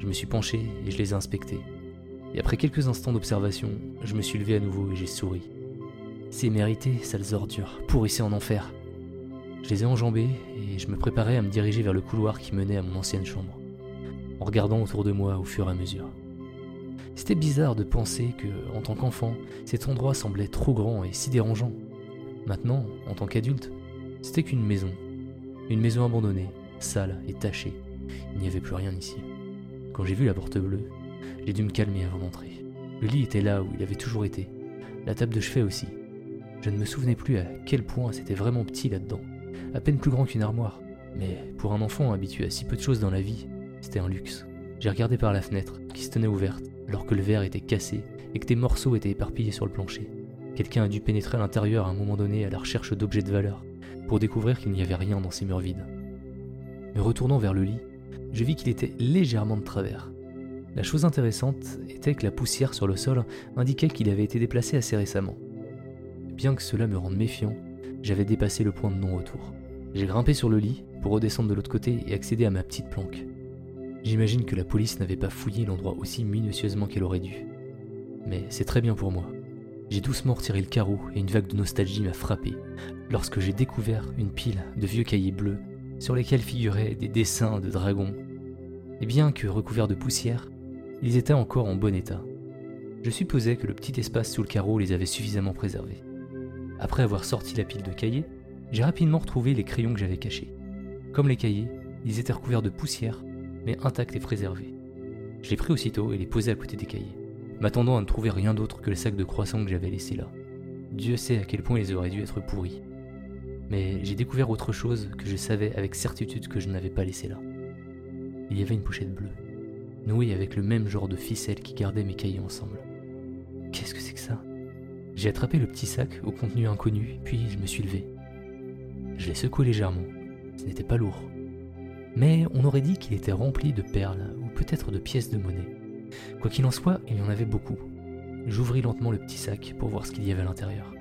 Je me suis penché et je les ai inspectées. Et après quelques instants d'observation, je me suis levé à nouveau et j'ai souri. C'est mérité, sales ordures, pourrissez en enfer. Je les ai enjambées et je me préparais à me diriger vers le couloir qui menait à mon ancienne chambre, en regardant autour de moi au fur et à mesure. C'était bizarre de penser que, en tant qu'enfant, cet endroit semblait trop grand et si dérangeant. Maintenant, en tant qu'adulte, c'était qu'une maison. Une maison abandonnée, sale et tachée. Il n'y avait plus rien ici. Quand j'ai vu la porte bleue, j'ai dû me calmer avant d'entrer. Le lit était là où il avait toujours été. La table de chevet aussi. Je ne me souvenais plus à quel point c'était vraiment petit là-dedans. À peine plus grand qu'une armoire. Mais pour un enfant habitué à si peu de choses dans la vie, c'était un luxe. J'ai regardé par la fenêtre, qui se tenait ouverte, alors que le verre était cassé et que des morceaux étaient éparpillés sur le plancher. Quelqu'un a dû pénétrer à l'intérieur à un moment donné à la recherche d'objets de valeur, pour découvrir qu'il n'y avait rien dans ces murs vides. Me retournant vers le lit, je vis qu'il était légèrement de travers. La chose intéressante était que la poussière sur le sol indiquait qu'il avait été déplacé assez récemment. Bien que cela me rende méfiant, j'avais dépassé le point de non-retour. J'ai grimpé sur le lit pour redescendre de l'autre côté et accéder à ma petite planque. J'imagine que la police n'avait pas fouillé l'endroit aussi minutieusement qu'elle aurait dû. Mais c'est très bien pour moi. J'ai doucement retiré le carreau et une vague de nostalgie m'a frappé lorsque j'ai découvert une pile de vieux cahiers bleus sur lesquels figuraient des dessins de dragons. Et bien que recouverts de poussière, ils étaient encore en bon état. Je supposais que le petit espace sous le carreau les avait suffisamment préservés. Après avoir sorti la pile de cahiers, j'ai rapidement retrouvé les crayons que j'avais cachés. Comme les cahiers, ils étaient recouverts de poussière mais intact et préservé. Je les pris aussitôt et les posai à côté des cahiers, m'attendant à ne trouver rien d'autre que le sac de croissants que j'avais laissé là. Dieu sait à quel point ils auraient dû être pourris. Mais j'ai découvert autre chose que je savais avec certitude que je n'avais pas laissé là. Il y avait une pochette bleue, nouée avec le même genre de ficelle qui gardait mes cahiers ensemble. Qu'est-ce que c'est que ça? J'ai attrapé le petit sac au contenu inconnu, puis je me suis levé. Je l'ai secoué légèrement. Ce n'était pas lourd mais on aurait dit qu'il était rempli de perles ou peut-être de pièces de monnaie. Quoi qu'il en soit, il y en avait beaucoup. J'ouvris lentement le petit sac pour voir ce qu'il y avait à l'intérieur.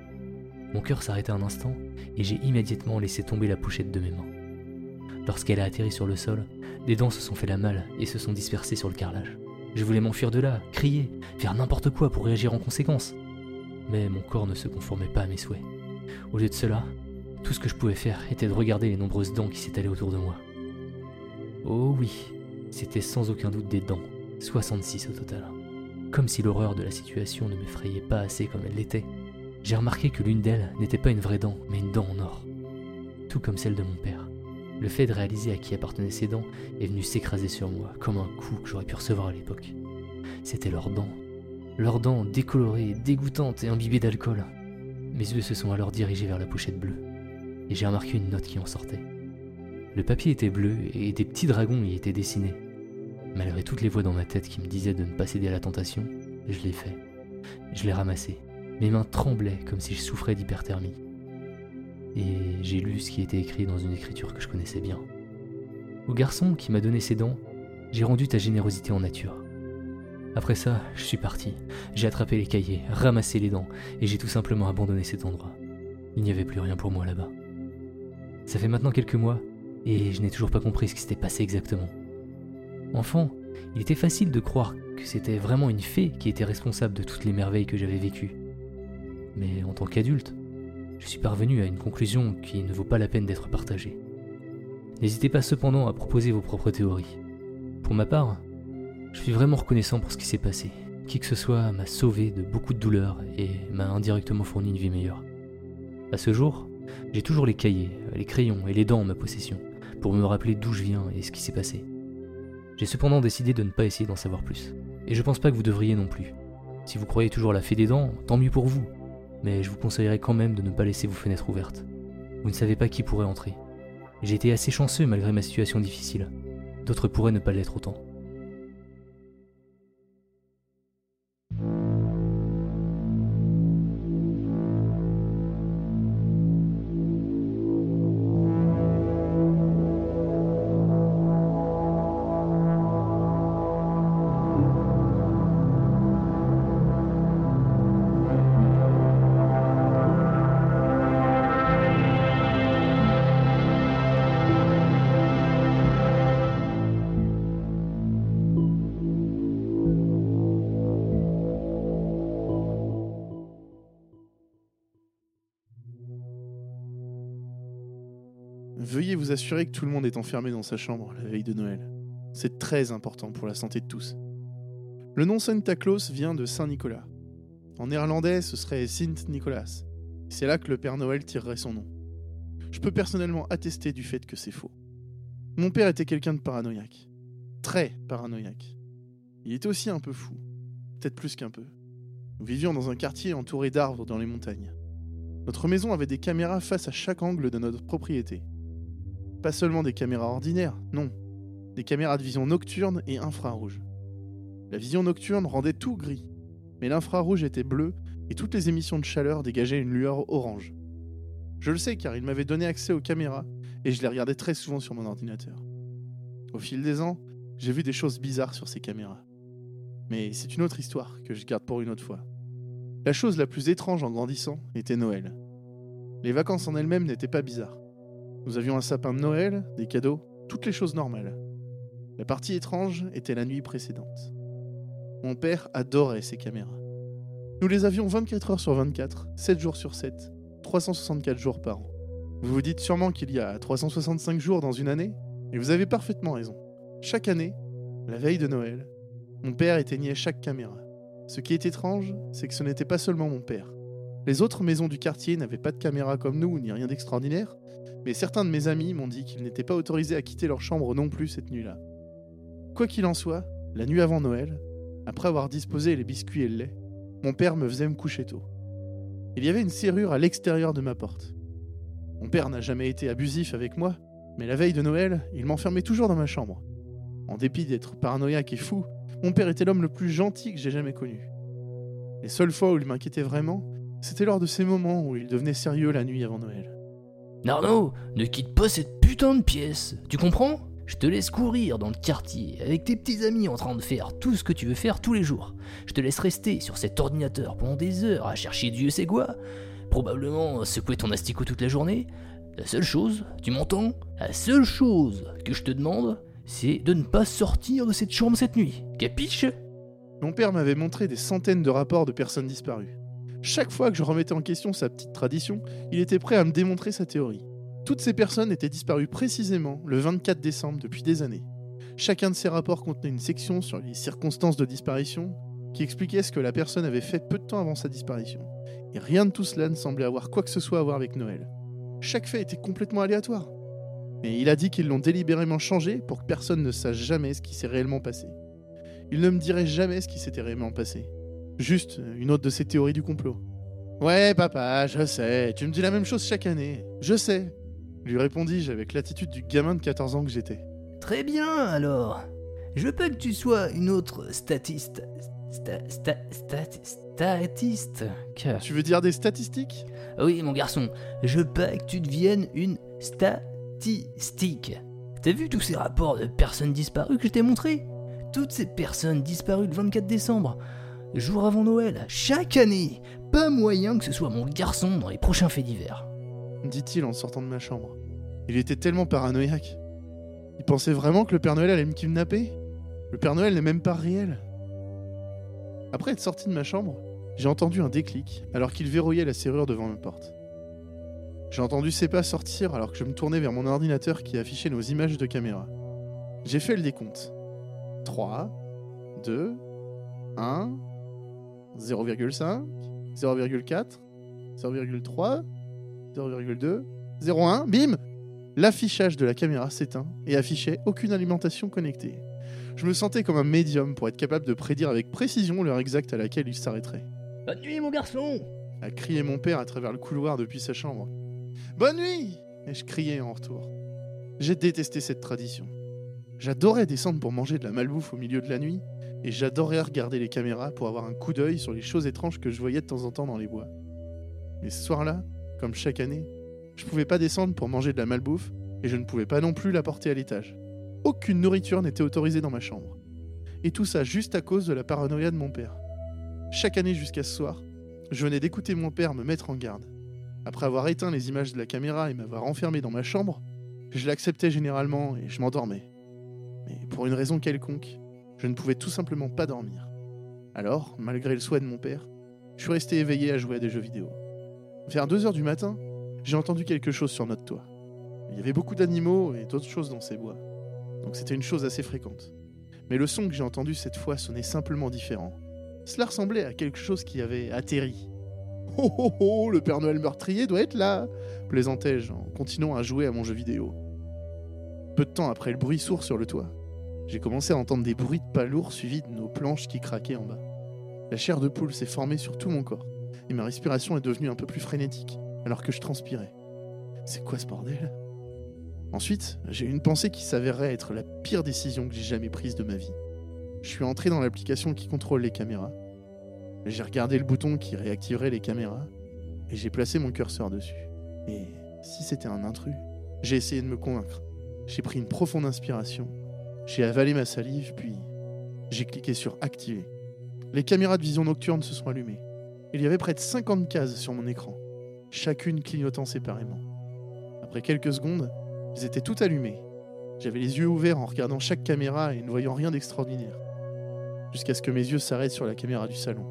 Mon cœur s'arrêta un instant et j'ai immédiatement laissé tomber la pochette de mes mains. Lorsqu'elle a atterri sur le sol, des dents se sont fait la malle et se sont dispersées sur le carrelage. Je voulais m'enfuir de là, crier, faire n'importe quoi pour réagir en conséquence. Mais mon corps ne se conformait pas à mes souhaits. Au lieu de cela, tout ce que je pouvais faire était de regarder les nombreuses dents qui s'étalaient autour de moi. Oh oui, c'était sans aucun doute des dents, 66 au total. Comme si l'horreur de la situation ne m'effrayait pas assez comme elle l'était, j'ai remarqué que l'une d'elles n'était pas une vraie dent, mais une dent en or. Tout comme celle de mon père. Le fait de réaliser à qui appartenaient ces dents est venu s'écraser sur moi, comme un coup que j'aurais pu recevoir à l'époque. C'était leurs dents. Leurs dents décolorées, dégoûtantes et imbibées d'alcool. Mes yeux se sont alors dirigés vers la pochette bleue, et j'ai remarqué une note qui en sortait. Le papier était bleu et des petits dragons y étaient dessinés. Malgré toutes les voix dans ma tête qui me disaient de ne pas céder à la tentation, je l'ai fait. Je l'ai ramassé. Mes mains tremblaient comme si je souffrais d'hyperthermie. Et j'ai lu ce qui était écrit dans une écriture que je connaissais bien. Au garçon qui m'a donné ses dents, j'ai rendu ta générosité en nature. Après ça, je suis parti. J'ai attrapé les cahiers, ramassé les dents, et j'ai tout simplement abandonné cet endroit. Il n'y avait plus rien pour moi là-bas. Ça fait maintenant quelques mois et je n'ai toujours pas compris ce qui s'était passé exactement. Enfant, il était facile de croire que c'était vraiment une fée qui était responsable de toutes les merveilles que j'avais vécues. Mais en tant qu'adulte, je suis parvenu à une conclusion qui ne vaut pas la peine d'être partagée. N'hésitez pas cependant à proposer vos propres théories. Pour ma part, je suis vraiment reconnaissant pour ce qui s'est passé. Qui que ce soit m'a sauvé de beaucoup de douleurs et m'a indirectement fourni une vie meilleure. À ce jour, j'ai toujours les cahiers, les crayons et les dents en ma possession pour me rappeler d'où je viens et ce qui s'est passé. J'ai cependant décidé de ne pas essayer d'en savoir plus. Et je pense pas que vous devriez non plus. Si vous croyez toujours la fée des dents, tant mieux pour vous. Mais je vous conseillerais quand même de ne pas laisser vos fenêtres ouvertes. Vous ne savez pas qui pourrait entrer. J'ai été assez chanceux malgré ma situation difficile. D'autres pourraient ne pas l'être autant. Assurer que tout le monde est enfermé dans sa chambre la veille de Noël. C'est très important pour la santé de tous. Le nom Santa Claus vient de Saint Nicolas. En néerlandais, ce serait Sint Nicolas. C'est là que le Père Noël tirerait son nom. Je peux personnellement attester du fait que c'est faux. Mon père était quelqu'un de paranoïaque. Très paranoïaque. Il était aussi un peu fou. Peut-être plus qu'un peu. Nous vivions dans un quartier entouré d'arbres dans les montagnes. Notre maison avait des caméras face à chaque angle de notre propriété. Pas seulement des caméras ordinaires, non. Des caméras de vision nocturne et infrarouge. La vision nocturne rendait tout gris, mais l'infrarouge était bleu et toutes les émissions de chaleur dégageaient une lueur orange. Je le sais car il m'avait donné accès aux caméras et je les regardais très souvent sur mon ordinateur. Au fil des ans, j'ai vu des choses bizarres sur ces caméras. Mais c'est une autre histoire que je garde pour une autre fois. La chose la plus étrange en grandissant était Noël. Les vacances en elles-mêmes n'étaient pas bizarres. Nous avions un sapin de Noël, des cadeaux, toutes les choses normales. La partie étrange était la nuit précédente. Mon père adorait ces caméras. Nous les avions 24 heures sur 24, 7 jours sur 7, 364 jours par an. Vous vous dites sûrement qu'il y a 365 jours dans une année, et vous avez parfaitement raison. Chaque année, la veille de Noël, mon père éteignait chaque caméra. Ce qui est étrange, c'est que ce n'était pas seulement mon père. Les autres maisons du quartier n'avaient pas de caméra comme nous, ni rien d'extraordinaire, mais certains de mes amis m'ont dit qu'ils n'étaient pas autorisés à quitter leur chambre non plus cette nuit-là. Quoi qu'il en soit, la nuit avant Noël, après avoir disposé les biscuits et le lait, mon père me faisait me coucher tôt. Il y avait une serrure à l'extérieur de ma porte. Mon père n'a jamais été abusif avec moi, mais la veille de Noël, il m'enfermait toujours dans ma chambre. En dépit d'être paranoïaque et fou, mon père était l'homme le plus gentil que j'ai jamais connu. Les seules fois où il m'inquiétait vraiment, c'était lors de ces moments où il devenait sérieux la nuit avant Noël. Narno, ne quitte pas cette putain de pièce, tu comprends? Je te laisse courir dans le quartier avec tes petits amis en train de faire tout ce que tu veux faire tous les jours. Je te laisse rester sur cet ordinateur pendant des heures à chercher Dieu sait quoi, probablement secouer ton asticot toute la journée. La seule chose, tu m'entends? La seule chose que je te demande, c'est de ne pas sortir de cette chambre cette nuit. Capiche? Mon père m'avait montré des centaines de rapports de personnes disparues. Chaque fois que je remettais en question sa petite tradition, il était prêt à me démontrer sa théorie. Toutes ces personnes étaient disparues précisément le 24 décembre depuis des années. Chacun de ces rapports contenait une section sur les circonstances de disparition qui expliquait ce que la personne avait fait peu de temps avant sa disparition. Et rien de tout cela ne semblait avoir quoi que ce soit à voir avec Noël. Chaque fait était complètement aléatoire. Mais il a dit qu'ils l'ont délibérément changé pour que personne ne sache jamais ce qui s'est réellement passé. Il ne me dirait jamais ce qui s'était réellement passé. Juste une autre de ses théories du complot. Ouais, papa, je sais, tu me dis la même chose chaque année. Je sais, lui répondis-je avec l'attitude du gamin de 14 ans que j'étais. Très bien alors. Je veux pas que tu sois une autre statiste. Sta, sta, stat- statiste. Que- Tu veux dire des statistiques? Oui, mon garçon, je veux pas que tu deviennes une statistique. T'as vu tous ces rapports de personnes disparues que je t'ai montrés? Toutes ces personnes disparues le 24 décembre, jour avant Noël, chaque année. Pas moyen que ce soit mon garçon dans les prochains faits divers. dit-il en sortant de ma chambre. Il était tellement paranoïaque. Il pensait vraiment que le Père Noël allait me kidnapper Le Père Noël n'est même pas réel. Après être sorti de ma chambre, j'ai entendu un déclic alors qu'il verrouillait la serrure devant ma porte. J'ai entendu ses pas sortir alors que je me tournais vers mon ordinateur qui affichait nos images de caméra. J'ai fait le décompte. 3, 2, 1, 0,5, 0,4, 0,3, 0,2, 0,1, bim L'affichage de la caméra s'éteint et affichait aucune alimentation connectée. Je me sentais comme un médium pour être capable de prédire avec précision l'heure exacte à laquelle il s'arrêterait. Bonne nuit, mon garçon A crié mon père à travers le couloir depuis sa chambre. Bonne nuit Et je criais en retour. J'ai détesté cette tradition. J'adorais descendre pour manger de la malbouffe au milieu de la nuit, et j'adorais regarder les caméras pour avoir un coup d'œil sur les choses étranges que je voyais de temps en temps dans les bois. Mais ce soir-là, comme chaque année, je pouvais pas descendre pour manger de la malbouffe, et je ne pouvais pas non plus la porter à l'étage. Aucune nourriture n'était autorisée dans ma chambre. Et tout ça juste à cause de la paranoïa de mon père. Chaque année jusqu'à ce soir, je venais d'écouter mon père me mettre en garde. Après avoir éteint les images de la caméra et m'avoir enfermé dans ma chambre, je l'acceptais généralement et je m'endormais. Mais pour une raison quelconque, je ne pouvais tout simplement pas dormir. Alors, malgré le souhait de mon père, je suis resté éveillé à jouer à des jeux vidéo. Vers 2 heures du matin, j'ai entendu quelque chose sur notre toit. Il y avait beaucoup d'animaux et d'autres choses dans ces bois. Donc c'était une chose assez fréquente. Mais le son que j'ai entendu cette fois sonnait simplement différent. Cela ressemblait à quelque chose qui avait atterri. Oh oh oh, le Père Noël meurtrier doit être là plaisantais-je en continuant à jouer à mon jeu vidéo. Peu de temps après le bruit sourd sur le toit, j'ai commencé à entendre des bruits de pas lourds suivis de nos planches qui craquaient en bas. La chair de poule s'est formée sur tout mon corps et ma respiration est devenue un peu plus frénétique alors que je transpirais. C'est quoi ce bordel? Ensuite, j'ai eu une pensée qui s'avérerait être la pire décision que j'ai jamais prise de ma vie. Je suis entré dans l'application qui contrôle les caméras. J'ai regardé le bouton qui réactiverait les caméras et j'ai placé mon curseur dessus. Et si c'était un intrus J'ai essayé de me convaincre. J'ai pris une profonde inspiration. J'ai avalé ma salive, puis j'ai cliqué sur Activer. Les caméras de vision nocturne se sont allumées. Il y avait près de 50 cases sur mon écran, chacune clignotant séparément. Après quelques secondes, elles étaient toutes allumées. J'avais les yeux ouverts en regardant chaque caméra et ne voyant rien d'extraordinaire. Jusqu'à ce que mes yeux s'arrêtent sur la caméra du salon.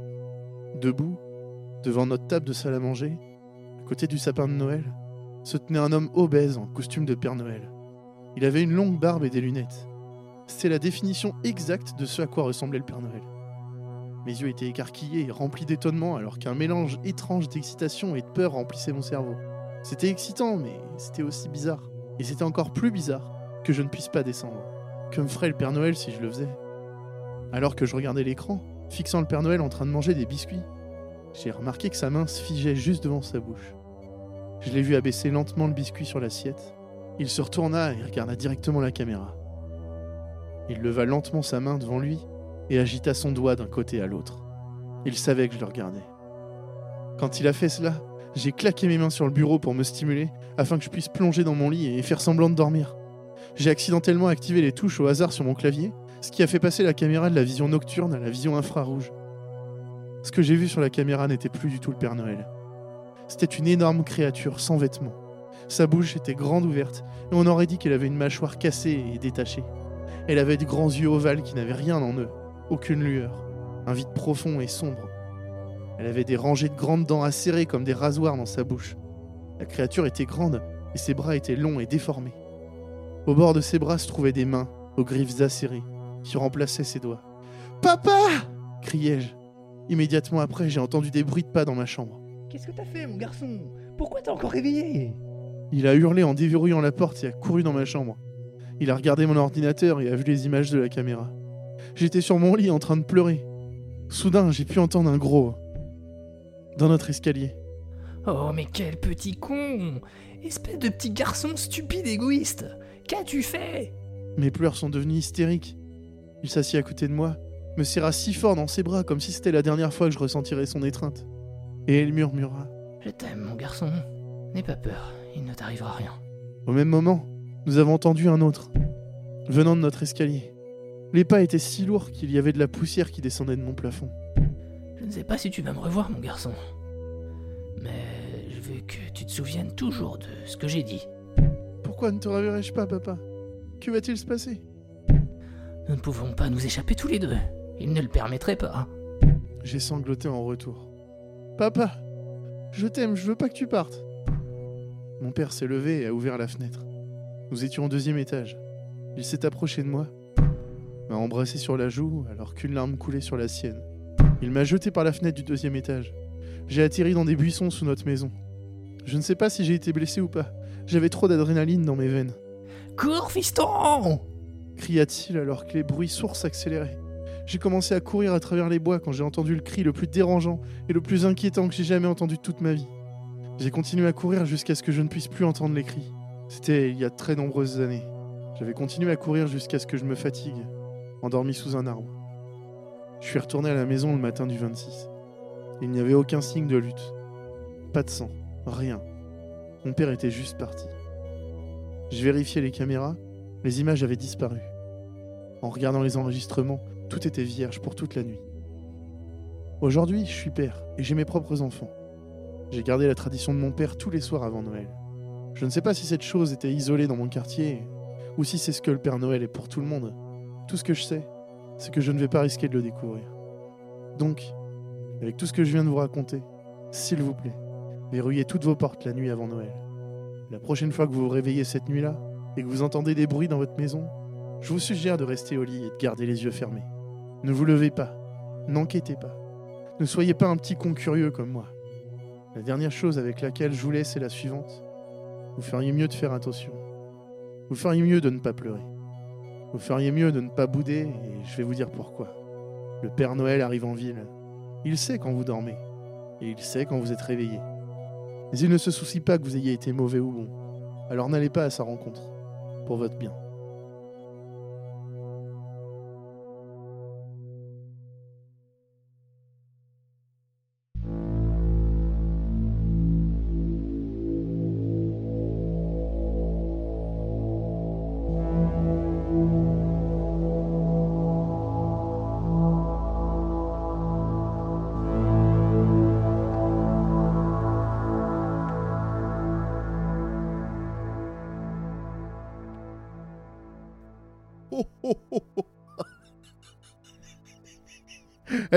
Debout, devant notre table de salle à manger, à côté du sapin de Noël, se tenait un homme obèse en costume de Père Noël. Il avait une longue barbe et des lunettes. C'était la définition exacte de ce à quoi ressemblait le Père Noël. Mes yeux étaient écarquillés et remplis d'étonnement alors qu'un mélange étrange d'excitation et de peur remplissait mon cerveau. C'était excitant, mais c'était aussi bizarre. Et c'était encore plus bizarre que je ne puisse pas descendre. Que me ferait le Père Noël si je le faisais Alors que je regardais l'écran, fixant le Père Noël en train de manger des biscuits, j'ai remarqué que sa main se figeait juste devant sa bouche. Je l'ai vu abaisser lentement le biscuit sur l'assiette. Il se retourna et regarda directement la caméra. Il leva lentement sa main devant lui et agita son doigt d'un côté à l'autre. Il savait que je le regardais. Quand il a fait cela, j'ai claqué mes mains sur le bureau pour me stimuler afin que je puisse plonger dans mon lit et faire semblant de dormir. J'ai accidentellement activé les touches au hasard sur mon clavier, ce qui a fait passer la caméra de la vision nocturne à la vision infrarouge. Ce que j'ai vu sur la caméra n'était plus du tout le Père Noël. C'était une énorme créature sans vêtements. Sa bouche était grande ouverte, et on aurait dit qu'elle avait une mâchoire cassée et détachée. Elle avait de grands yeux ovales qui n'avaient rien en eux, aucune lueur, un vide profond et sombre. Elle avait des rangées de grandes dents acérées comme des rasoirs dans sa bouche. La créature était grande, et ses bras étaient longs et déformés. Au bord de ses bras se trouvaient des mains, aux griffes acérées, qui remplaçaient ses doigts. Papa criai-je. Immédiatement après, j'ai entendu des bruits de pas dans ma chambre. Qu'est-ce que t'as fait, mon garçon? Pourquoi t'es encore réveillé? Il a hurlé en déverrouillant la porte et a couru dans ma chambre. Il a regardé mon ordinateur et a vu les images de la caméra. J'étais sur mon lit en train de pleurer. Soudain, j'ai pu entendre un gros. Dans notre escalier. Oh, mais quel petit con Espèce de petit garçon stupide égoïste Qu'as-tu fait? Mes pleurs sont devenus hystériques. Il s'assit à côté de moi, me serra si fort dans ses bras comme si c'était la dernière fois que je ressentirais son étreinte. Et il murmura. Je t'aime, mon garçon. N'aie pas peur, il ne t'arrivera rien. Au même moment, nous avons entendu un autre, venant de notre escalier. Les pas étaient si lourds qu'il y avait de la poussière qui descendait de mon plafond. Je ne sais pas si tu vas me revoir, mon garçon. Mais je veux que tu te souviennes toujours de ce que j'ai dit. Pourquoi ne te reverrai-je pas, papa? Que va-t-il se passer? Nous ne pouvons pas nous échapper tous les deux. Il ne le permettrait pas. J'ai sangloté en retour. Papa, je t'aime, je veux pas que tu partes. Mon père s'est levé et a ouvert la fenêtre. Nous étions au deuxième étage. Il s'est approché de moi, m'a embrassé sur la joue alors qu'une larme coulait sur la sienne. Il m'a jeté par la fenêtre du deuxième étage. J'ai atterri dans des buissons sous notre maison. Je ne sais pas si j'ai été blessé ou pas. J'avais trop d'adrénaline dans mes veines. Cours, fiston cria-t-il alors que les bruits sourds s'accéléraient. J'ai commencé à courir à travers les bois quand j'ai entendu le cri le plus dérangeant et le plus inquiétant que j'ai jamais entendu toute ma vie. J'ai continué à courir jusqu'à ce que je ne puisse plus entendre les cris. C'était il y a très nombreuses années. J'avais continué à courir jusqu'à ce que je me fatigue, endormi sous un arbre. Je suis retourné à la maison le matin du 26. Il n'y avait aucun signe de lutte. Pas de sang, rien. Mon père était juste parti. Je vérifiais les caméras, les images avaient disparu. En regardant les enregistrements, tout était vierge pour toute la nuit. Aujourd'hui, je suis père et j'ai mes propres enfants. J'ai gardé la tradition de mon père tous les soirs avant Noël. Je ne sais pas si cette chose était isolée dans mon quartier ou si c'est ce que le Père Noël est pour tout le monde. Tout ce que je sais, c'est que je ne vais pas risquer de le découvrir. Donc, avec tout ce que je viens de vous raconter, s'il vous plaît, verrouillez toutes vos portes la nuit avant Noël. La prochaine fois que vous vous réveillez cette nuit-là et que vous entendez des bruits dans votre maison, je vous suggère de rester au lit et de garder les yeux fermés. Ne vous levez pas, n'enquêtez pas. Ne soyez pas un petit con curieux comme moi. La dernière chose avec laquelle je vous laisse est la suivante. Vous feriez mieux de faire attention. Vous feriez mieux de ne pas pleurer. Vous feriez mieux de ne pas bouder et je vais vous dire pourquoi. Le Père Noël arrive en ville. Il sait quand vous dormez et il sait quand vous êtes réveillé. Mais il ne se soucie pas que vous ayez été mauvais ou bon. Alors n'allez pas à sa rencontre. Pour votre bien.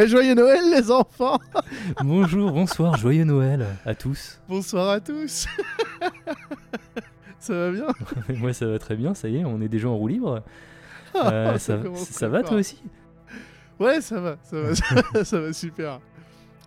Eh, joyeux Noël les enfants Bonjour, bonsoir, joyeux Noël à tous. Bonsoir à tous Ça va bien? Moi ça va très bien, ça y est, on est déjà en roue libre. Euh, ça, va toi aussi? Ouais, ça va, ça va, ça va, ça va super.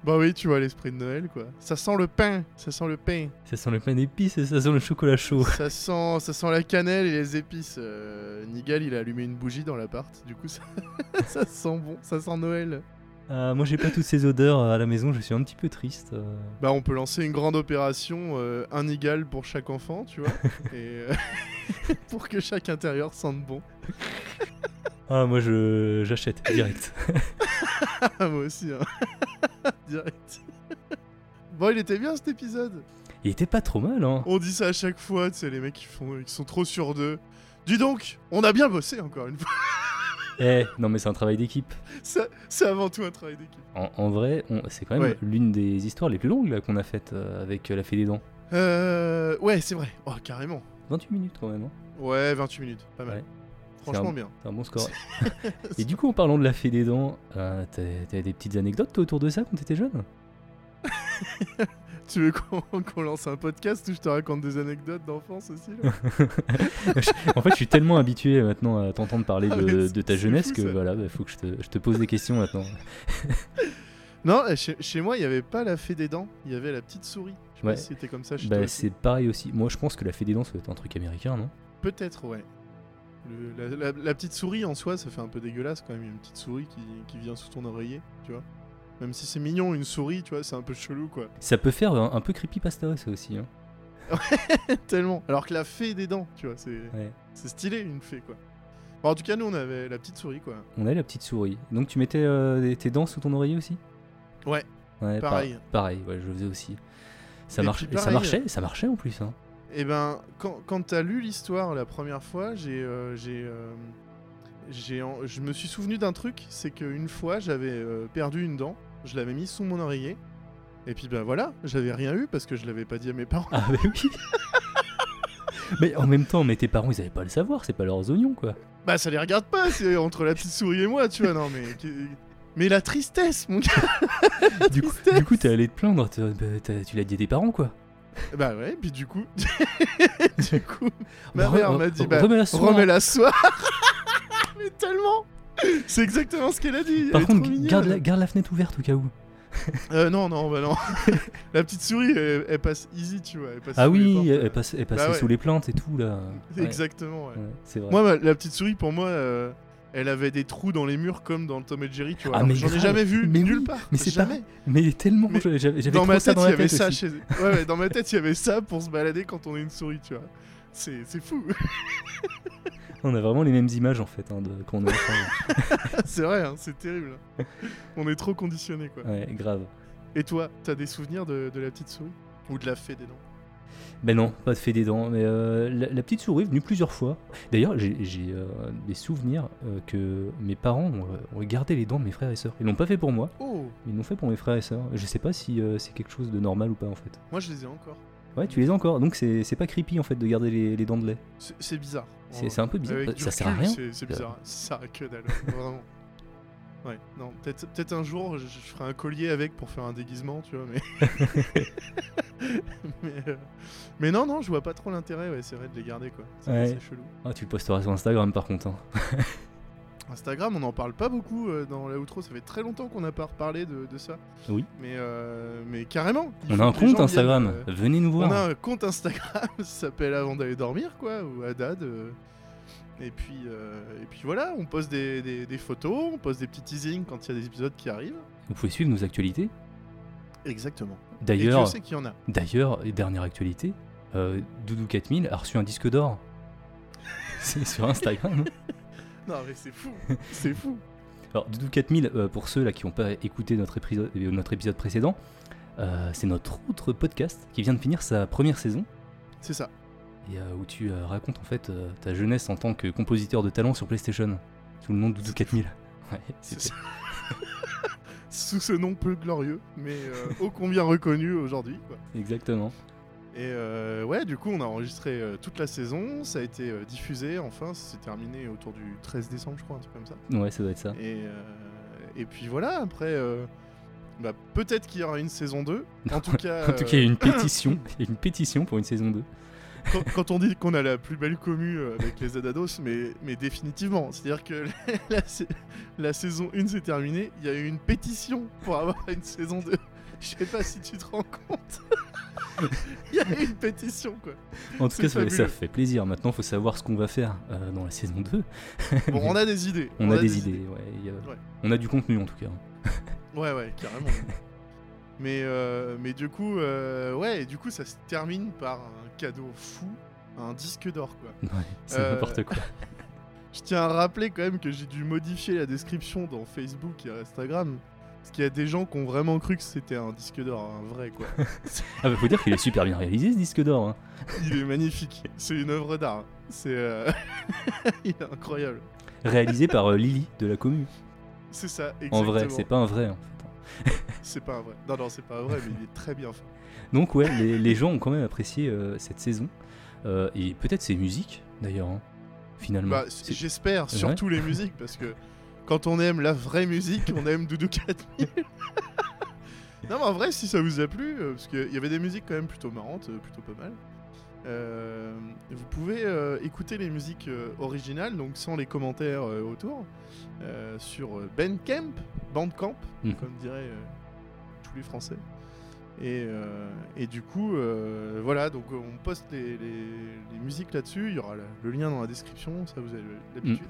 Bah oui, tu vois l'esprit de Noël quoi. Ça sent le pain, ça sent le pain. Ça sent le pain d'épices et ça sent le chocolat chaud. Ça sent, ça sent la cannelle et les épices. Euh, Nigel, il a allumé une bougie dans l'appart. Du coup, ça, ça sent bon, ça sent Noël. Ah, moi j'ai pas toutes ces odeurs à la maison, je suis un petit peu triste. euh. Bah, on peut lancer une grande opération, euh, un Nigel pour chaque enfant, tu vois, et euh, pour que chaque intérieur sente bon. Ah moi je j'achète direct. Moi aussi, hein. Direct. Bon, il était bien cet épisode. Il était pas trop mal hein. On dit ça à chaque fois, tu sais, les mecs qui font, qui sont trop sûrs d'eux. Dis donc, on a bien bossé encore une fois. Eh, non mais c'est un travail d'équipe. C'est avant tout un travail d'équipe. En, en vrai, c'est quand même Ouais. l'une des histoires les plus longues qu'on a faites euh, avec euh, la fée des dents. Euh, ouais, c'est vrai. Oh, carrément. 28 minutes quand même. hein. Ouais, 28 minutes, pas mal. Ouais. Franchement bien. C'est un bon score. Et du coup, en parlant de la fée des dents, euh, t'as t'as des petites anecdotes toi, autour de ça quand t'étais jeune? Tu veux qu'on lance un podcast où je te raconte des anecdotes d'enfance aussi là En fait, je suis tellement habitué maintenant à t'entendre parler Ah, de, ta jeunesse fou, que ça. voilà, il faut que je te, je te pose des questions maintenant. Non, chez, chez moi, il n'y avait pas la fée des dents, il y avait la petite souris. Je sais Ouais. pas si c'était comme ça chez Bah, c'est pareil aussi. Moi, je pense que la fée des dents, ça doit être un truc américain, non? Peut-être, ouais. Le- la, la- la petite souris en soi, ça fait un peu dégueulasse quand même, une petite souris qui, qui vient sous ton oreiller, tu vois. Même si c'est mignon, une souris, tu vois, c'est un peu chelou quoi. Ça peut faire un, un peu creepypasta, ça aussi. Hein. Tellement. Alors que la fée des dents, tu vois, c'est Ouais. stylé une fée quoi. Bon, en tout cas, nous on avait la petite souris quoi. On a la petite souris. Donc, tu mettais euh, tes dents sous ton oreiller aussi? Ouais. Ouais, par- Pareil. pareil, ouais, je le faisais aussi. Ça, marche, ça marchait, ça marchait en plus. Hein. Et ben, quand, quand t'as lu l'histoire la première fois, j'ai, euh, j'ai, euh, je me suis souvenu d'un truc, c'est qu'une fois j'avais euh, perdu une dent, je l'avais mise sous mon oreiller, et puis ben voilà, j'avais rien eu parce que je l'avais pas dit à mes parents. Ah, mais oui Mais en même temps, mais tes parents, ils avaient pas à le savoir, c'est pas leurs oignons, quoi. Bah ça les regarde pas, c'est entre la petite souris et moi, tu vois, non mais... Mais la tristesse, mon gars Du coup, du coup, t'es allé te plaindre, t'as- bah, t'as- tu l'as dit à tes parents, quoi. Bah ouais, puis du coup... du coup, Bah, ma mère m'a dit, re- bah, remets-la ce soir. remets-la ce soir Mais tellement C'est exactement ce qu'elle a dit Par elle contre, garde la, garde la fenêtre ouverte au cas où. Euh, non, non, bah non. la petite souris, elle, elle passe easy, tu vois. Elle passe Ah oui, portes, elle, passe, elle passe Bah ouais. sous les plaintes et tout, là. Ouais, Exactement, ouais. c'est vrai. Moi, la petite souris, pour moi, euh, elle avait des trous dans les murs comme dans Tom et Jerry, tu vois. Ah, J'en ai jamais vu Mais nulle oui, part. mais c'est jamais. Mais tellement, Mais j'avais Dans ma tête, il y avait ça chez. Ouais, ouais, dans ma tête, il y avait ça pour se balader quand on est une souris, tu vois. C'est fou. On a vraiment les mêmes images, en fait, hein, de, quand on est enfant. c'est vrai, hein, c'est terrible. On est trop conditionnés, quoi. ouais, grave. Et toi, t'as des souvenirs de, de la petite souris? Ou de la fée des dents? Ben non, pas de fait des dents, mais euh, la, la petite souris est venue plusieurs fois. D'ailleurs, j'ai euh, des souvenirs euh, que mes parents ont, ont gardé les dents de mes frères et sœurs. Ils l'ont pas fait pour moi, Oh mais ils l'ont fait pour mes frères et sœurs. Je sais pas si c'est quelque chose de normal ou pas, en fait. Moi, je les ai encore. Ouais, tu les as encore, donc c'est pas creepy, en fait, de garder les, les dents de lait. C'est bizarre. C'est un peu bizarre, Avec du ça sert à rien. C'est bizarre. Ça sert à que dalle, vraiment. Ouais, non, peut-être peut un jour, je, je ferai un collier avec pour faire un déguisement, tu vois, mais. mais, euh, mais non, non, je vois pas trop l'intérêt, ouais, c'est vrai de les garder, quoi. C'est Ouais. chelou. Ah, tu le posteras sur Instagram par contre. hein. Instagram, on n'en parle pas beaucoup euh, dans la outro, ça fait très longtemps qu'on n'a pas reparlé de, de ça. Oui. Mais, euh, mais carrément. On a un compte Instagram, viennent, euh, venez nous voir. On a un compte Instagram, ça s'appelle Avant d'aller dormir, quoi, ou Haddad. et puis, et puis voilà, on poste des, des- des photos, on poste des petits teasings quand il y a des épisodes qui arrivent. Vous pouvez suivre nos actualités. Exactement. D'ailleurs, Dieu sait qu'il y en a. D'ailleurs, dernière actualité, euh, Doudou 4000 a reçu un disque d'or. C'est sur Instagram. Non mais c'est fou, c'est fou. Alors, Doudou 4000, euh, pour ceux là qui n'ont pas écouté notre épisode, euh, notre épisode précédent, euh, c'est notre autre podcast qui vient de finir sa première saison C'est ça. et euh, où tu racontes en fait ta jeunesse en tant que compositeur de talent sur PlayStation sous le nom de Doudou 4000. Ouais, C'est ça. Sous ce nom peu glorieux, mais ô combien reconnu aujourd'hui. Exactement. Et euh, ouais, du coup, on a enregistré euh, toute la saison, ça a été euh, diffusé, enfin, ça s'est terminé autour du 13 décembre, je crois, un truc comme ça. Ouais, ça doit être ça. Et, et puis voilà, après, bah, peut-être qu'il y aura une saison 2. En tout cas, En tout cas, il y a une pétition, il y a une pétition pour une saison 2. quand, quand on dit qu'on a la plus belle commu avec les Zadados, mais, mais définitivement, c'est-à-dire que la, la saison 1 s'est terminée, il y a eu une pétition pour avoir une saison 2. Je sais pas si tu te rends compte. Il y a une pétition, quoi. En tout cas, ça, fait plaisir. Maintenant, faut savoir ce qu'on va faire euh, dans la saison 2. Bon, on a des idées. On, a, des idées, ouais, a-. On a du contenu en tout cas. Ouais, ouais, carrément. mais, euh, mais du coup, euh, ouais, et du coup, ça se termine par un cadeau fou, un disque d'or, quoi. Ouais, c'est n'importe quoi. Je tiens à rappeler quand même que j'ai dû modifier la description dans Facebook et Instagram. Parce qu'il y a des gens qui ont vraiment cru que c'était un disque d'or, un vrai quoi. Ah bah faut dire qu'il est super bien réalisé ce disque d'or. hein. Il est magnifique. C'est une œuvre d'art. C'est. euh, Il est incroyable. Réalisé par euh, Lily de la commune. C'est ça, En exactement. vrai, c'est pas un vrai en fait. C'est pas un vrai. Non, non, c'est pas un vrai, mais il est très bien fait. Donc ouais, les, les gens ont quand même apprécié euh, cette saison. Et peut-être ses musiques d'ailleurs, hein, finalement. Bah, J'espère, surtout les musiques, parce que quand on aime la vraie musique, on aime Doudou 4000. non, mais en vrai, si ça vous a plu, euh, parce qu'il y avait des musiques quand même plutôt marrantes, euh, plutôt pas mal. euh, vous pouvez écouter les musiques originales, donc sans les commentaires autour, sur Bandcamp, Bandcamp, Mhm. comme diraient tous les Français. Et, et du coup, voilà, donc on poste les, les- les musiques là-dessus. Il y aura le lien dans la description, ça vous avez l'habitude.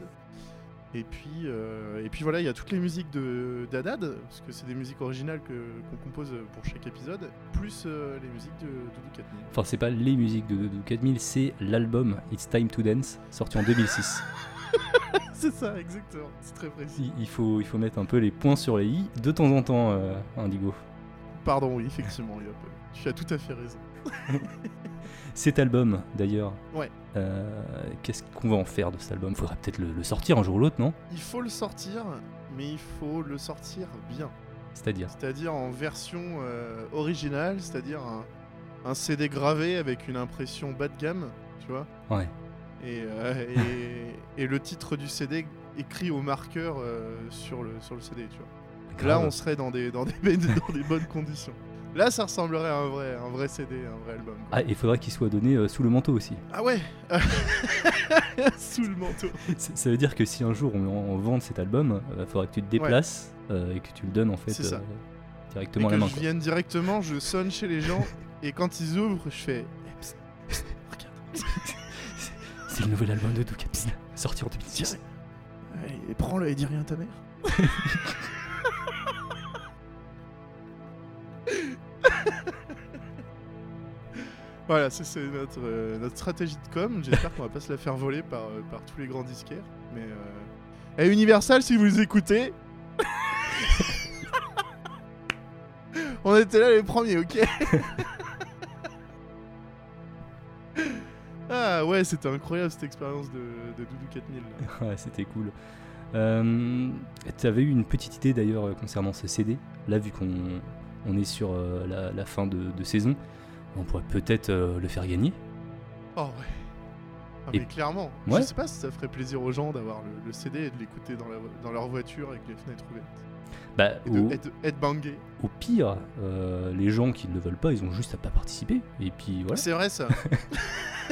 Et puis, euh, et puis voilà, il y a toutes les musiques de d'Adad, parce que c'est des musiques originales que qu'on compose pour chaque épisode, plus euh, les musiques de Doudou 4000. Enfin, c'est pas les musiques de Doudou 4000, c'est l'album It's Time to Dance, sorti en 2006. c'est ça, exactement. C'est très précis. il, il faut, il faut mettre un peu les points sur les i de temps en temps, euh, Indigo. Pardon, oui, effectivement, Yop. Tu as tout à fait raison. Cet album, d'ailleurs, Ouais. euh, qu'est-ce qu'on va en faire de cet album? Faudra peut-être le, le sortir un jour ou l'autre, non? Il faut le sortir, mais il faut le sortir bien. C'est-à-dire? C'est-à-dire en version euh, originale, c'est-à-dire un, un CD gravé avec une impression bas de gamme, tu vois? Ouais. Et, euh, et, et le titre du CD écrit au marqueur sur, le, sur le CD, tu vois? Là, on serait dans des, dans, des, dans des bonnes conditions. Là, ça ressemblerait à un vrai, un vrai CD, un vrai album. Ah, il faudrait qu'il soit donné euh, sous le manteau aussi. Ah ouais Sous le manteau. Ça veut dire que si un jour on, on vend cet album, il faudrait que tu te déplaces euh, et que tu le donnes en fait ça. euh, Et directement à que la main. je quoi. vienne directement, je sonne chez les gens, et quand ils ouvrent, je fais... Eh. C'est le nouvel album de Ducati, sorti en 2006. Allez, et prends-le et dis rien à ta mère. Voilà, c'est notre, euh, notre stratégie de com. J'espère qu'on va pas se la faire voler par, euh, par tous les grands disquaires. Mais euh... Et Universal, si vous écoutez. On était là les premiers, ok? Ah ouais, c'était incroyable cette expérience de, Doudou 4000. là. Ouais, c'était cool. Tu avais eu une petite idée d'ailleurs concernant ce CD. Là, vu qu'on on est sur la, fin de saison, on pourrait peut-être euh, le faire gagner. Oh ouais. Ah, Et- mais clairement. Ouais. Je sais pas si ça ferait plaisir aux gens d'avoir le, le CD et de l'écouter dans, leur voiture avec les fenêtres ouvertes. Bah, Et de bangé. au pire, euh, les gens qui ne le veulent pas, ils ont juste à pas participer. Et puis voilà. C'est vrai ça.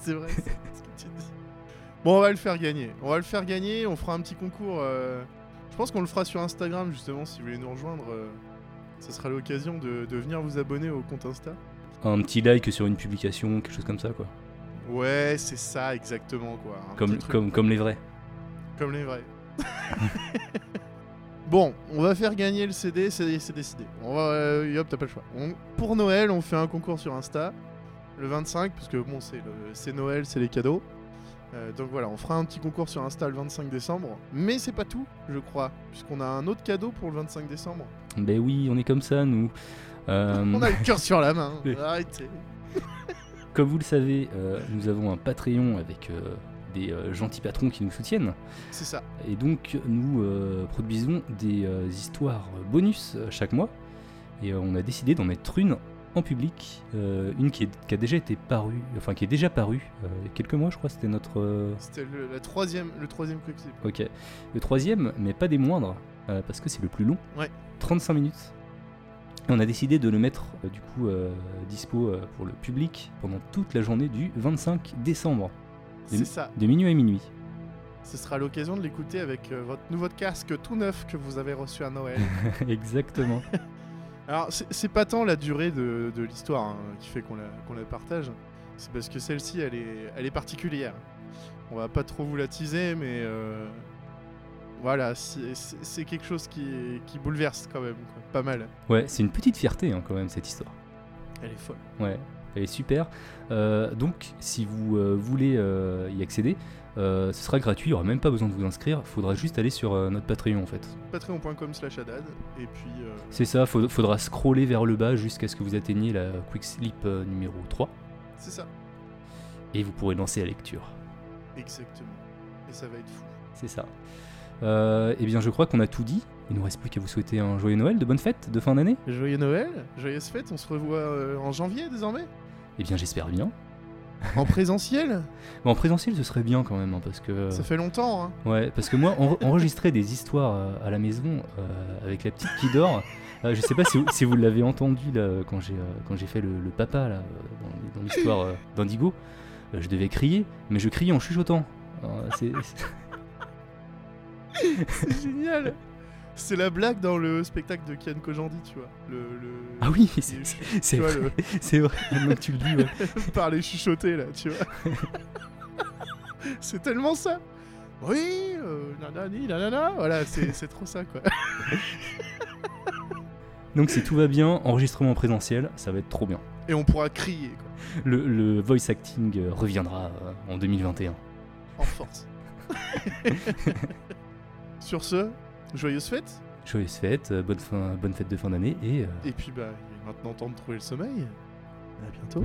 c'est vrai ça, ce que tu dis. Bon, on va le faire gagner. On va le faire gagner. On fera un petit concours. euh, Je pense qu'on le fera sur Instagram justement. Si vous voulez nous rejoindre, euh, ce sera l'occasion de, de venir vous abonner au compte Insta. Un petit like sur une publication, quelque chose comme ça, quoi. Ouais, c'est ça exactement quoi. Un Comme, petit truc comme, comme les vrais. Comme les vrais. bon, on va faire gagner le CD, c'est décidé. On va, euh, hop, t'as pas le choix. On- pour Noël, on fait un concours sur Insta, le 25, parce que bon, c'est Noël, c'est les cadeaux. Euh, donc voilà, on fera un petit concours sur Insta le 25 décembre. Mais c'est pas tout, je crois, puisqu'on a un autre cadeau pour le 25 décembre. Ben oui, on est comme ça, nous. Euh, On a le cœur sur la main. Arrêtez. Comme vous le savez, euh, nous avons un Patreon avec des gentils patrons qui nous soutiennent. C'est ça. Et donc, nous produisons des histoires bonus chaque mois. Et on a décidé d'en mettre une en public. euh, une qui, est- qui a déjà été parue, enfin qui est déjà parue euh, il y a quelques mois, je crois. C'était notre. euh, C'était le, la troisième, le troisième Quicksilver. Ok. Le troisième, mais pas des moindres, parce que c'est le plus long. Ouais. 35 minutes. Et on a décidé de le mettre du coup dispo pour le public pendant toute la journée du 25 décembre, C'est ça. de minuit à minuit. Ce sera l'occasion de l'écouter avec votre nouveau casque tout neuf que vous avez reçu à Noël. Exactement. Alors, c'est pas tant la durée de, de l'histoire hein, qui fait qu'on la, la partage, c'est parce que celle-ci, elle est, elle est particulière. On va pas trop vous la teaser, mais euh, voilà, c'est quelque chose qui, qui bouleverse quand même, quoi. pas mal. Ouais, c'est une petite fierté hein, quand même cette histoire. Elle est folle. Ouais, elle est super. Euh, donc, si vous euh, voulez y accéder, ce sera gratuit, il n'y aura même pas besoin de vous inscrire, il faudra juste aller sur euh, notre Patreon en fait. Patreon.com slash Haddad, et puis euh, C'est ça, il faudra scroller vers le bas jusqu'à ce que vous atteigniez la Quick Sleep euh, numéro 3, c'est ça, et vous pourrez lancer la lecture. exactement. Et ça va être fou. C'est ça. Euh, eh bien, je crois qu'on a tout dit. Il nous reste plus qu'à vous souhaiter un joyeux Noël, de bonnes fêtes, de fin d'année. Joyeux Noël, joyeuse fête, on se revoit euh, en janvier désormais Eh bien, j'espère bien. En présentiel en présentiel, ce serait bien quand même, hein, parce que. Ça fait longtemps, hein Ouais, parce que moi, en- enregistrer des histoires euh, à la maison euh, avec la petite qui dort, euh, je sais pas si, vous- si vous l'avez entendu là, quand j'ai euh, quand j'ai fait le, le papa là, euh, dans, dans l'histoire euh, d'Indigo, euh, je devais crier, mais je criais en chuchotant. Euh, c'est- c'est- C'est génial C'est la blague dans le spectacle de Kian Kojandi, tu vois. Le, le... Ah oui, le- c'est vrai, c'est vrai, maintenant que tu le dis, ouais. le parler chuchoté, là, tu vois. c'est tellement ça Oui, euh, nanani, nanana, voilà, c'est c'est trop ça, quoi. Donc si tout va bien, enregistrement présentiel, ça va être trop bien. Et on pourra crier, quoi, Le, le voice acting euh, reviendra euh, en 2021. en force. Sur ce, joyeuse fête Joyeuse fête, euh, bonne, fin, bonne fête de fin d'année et euh, Et puis, bah, il est maintenant temps de trouver le sommeil. À bientôt.